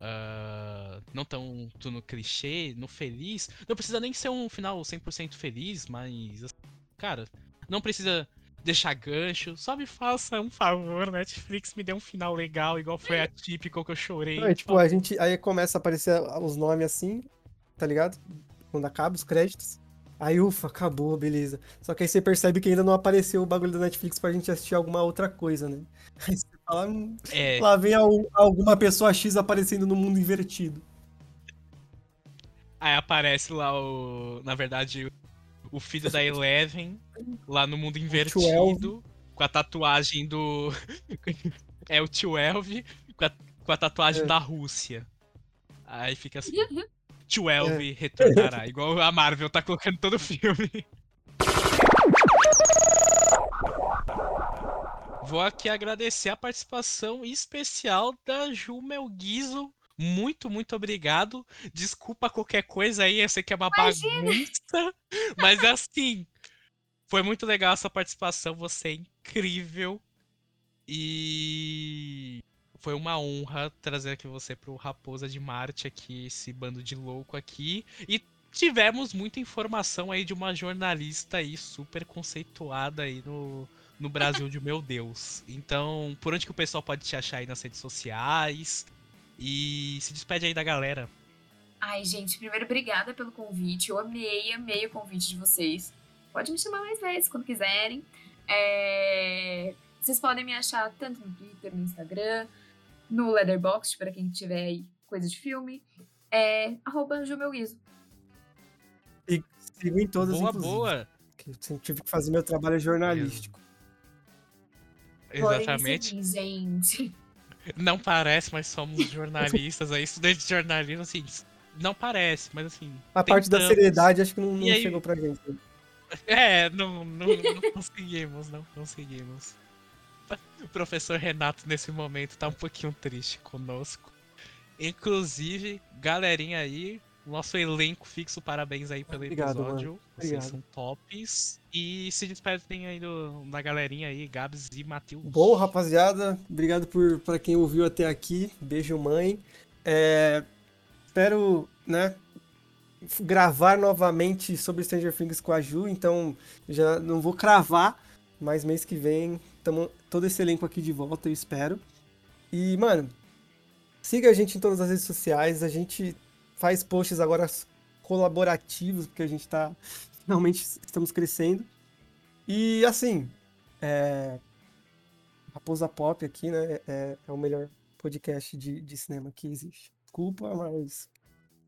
Uh, não tão no clichê, no feliz. Não precisa nem ser um final 100% feliz, mas. Cara, não precisa deixar gancho. Só me faça um favor, Netflix, me dê um final legal, igual foi a típica que eu chorei. É, tipo, a gente. Aí começa a aparecer os nomes assim, tá ligado? Quando acaba os créditos. Aí, ufa, acabou, beleza. Só que aí você percebe que ainda não apareceu o bagulho da Netflix pra gente assistir alguma outra coisa, né? [laughs] Aí você fala, hum, é... lá vem alguma pessoa X aparecendo no mundo invertido. Aí aparece lá o. Na verdade, o filho da Eleven lá no mundo [laughs] invertido, com a tatuagem do. [laughs] é o tio Elv, com a, com a tatuagem é. da Rússia. Aí fica assim. Tio Elv é. retornará, igual a Marvel tá colocando todo o filme. Vou aqui agradecer a participação especial da Ju Melguizo muito, muito obrigado. Desculpa qualquer coisa aí, eu sei que é uma Imagina. bagunça. Mas assim, foi muito legal a sua participação, você é incrível. E foi uma honra trazer aqui você pro Raposa de Marte aqui, esse bando de louco aqui. E tivemos muita informação aí de uma jornalista aí super conceituada aí no, no Brasil de meu Deus. Então, por onde que o pessoal pode te achar aí nas redes sociais? E se despede aí da galera. Ai, gente, primeiro, obrigada pelo convite. Eu amei, amei o convite de vocês. Pode me chamar mais vezes quando quiserem. É... Vocês podem me achar tanto no Twitter, no Instagram, no Leatherbox, para quem tiver aí coisa de filme. É arroba Jumelguizo. E sigo em todas, boa, boa. Eu tive que fazer meu trabalho jornalístico. Exatamente. Gente. Não parece, mas somos jornalistas aí, estudantes de jornalismo, assim, não parece, mas assim. A parte da seriedade acho que não, não aí... chegou pra gente. É, não, não, não conseguimos, não conseguimos. O [laughs] professor Renato, nesse momento, tá um pouquinho triste conosco. Inclusive, galerinha aí, nosso elenco fixo, parabéns aí pelo Obrigado, episódio. Mano. Vocês Obrigado. são tops. E se despedem aí do, da galerinha aí, Gabs e Matheus. Bom, rapaziada, obrigado por para quem ouviu até aqui. Beijo, mãe. É, espero, né, gravar novamente sobre Stranger Things com a Ju, então já não vou cravar, mas mês que vem tamo todo esse elenco aqui de volta, eu espero. E, mano, siga a gente em todas as redes sociais, a gente faz posts agora colaborativos, porque a gente tá [laughs] finalmente estamos crescendo. E assim, é, Raposa Pop aqui, né? É, é o melhor podcast de, de cinema que existe. Desculpa, mas.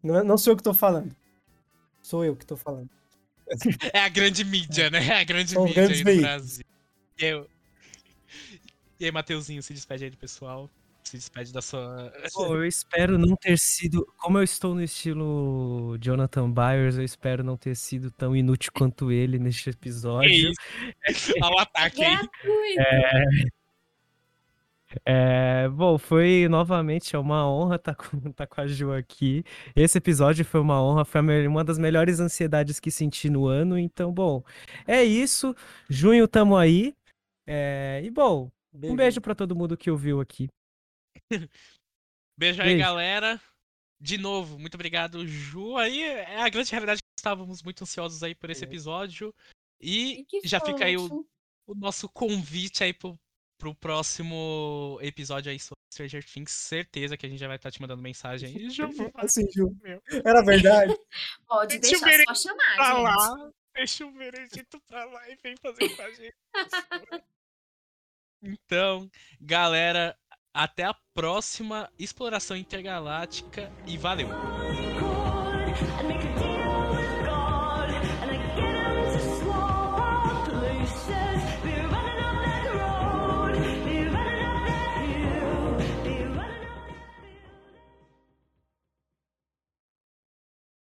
Não, é, não sou eu que tô falando. Sou eu que tô falando. [laughs] É a grande mídia, né? É a grande São mídia aí veículos. Brasil. E aí, e aí, Mateuzinho, se despede aí do pessoal. Se despede da sua. Pô, eu espero não ter sido. Como eu estou no estilo Jonathan Byers, eu espero não ter sido tão inútil quanto ele neste episódio. isso? [laughs] Olha o ataque aí. Gratuito. É, bom, foi novamente é uma honra estar com, [laughs] tá com a Ju aqui. Esse episódio foi uma honra, foi uma das melhores ansiedades que senti no ano. Então, bom, é isso. Junho tamo aí. É, e bom, um beijo pra todo mundo que ouviu aqui. [laughs] Beijo aí, Beijo. galera. De novo, muito obrigado, Ju. Aí é a grande realidade que estávamos muito ansiosos aí por esse É. episódio. E E já fica aí o, o nosso convite aí pro, pro próximo episódio aí sobre Stranger Things. Certeza que a gente já vai estar te mandando mensagem aí. Ju, [laughs] Assim, Ju. Meu. Era verdade. [laughs] Pode Deixa deixar só chamar, pra gente. lá. Deixa o veredito pra lá e vem fazer com a gente. Então, galera, até a próxima exploração intergaláctica e valeu!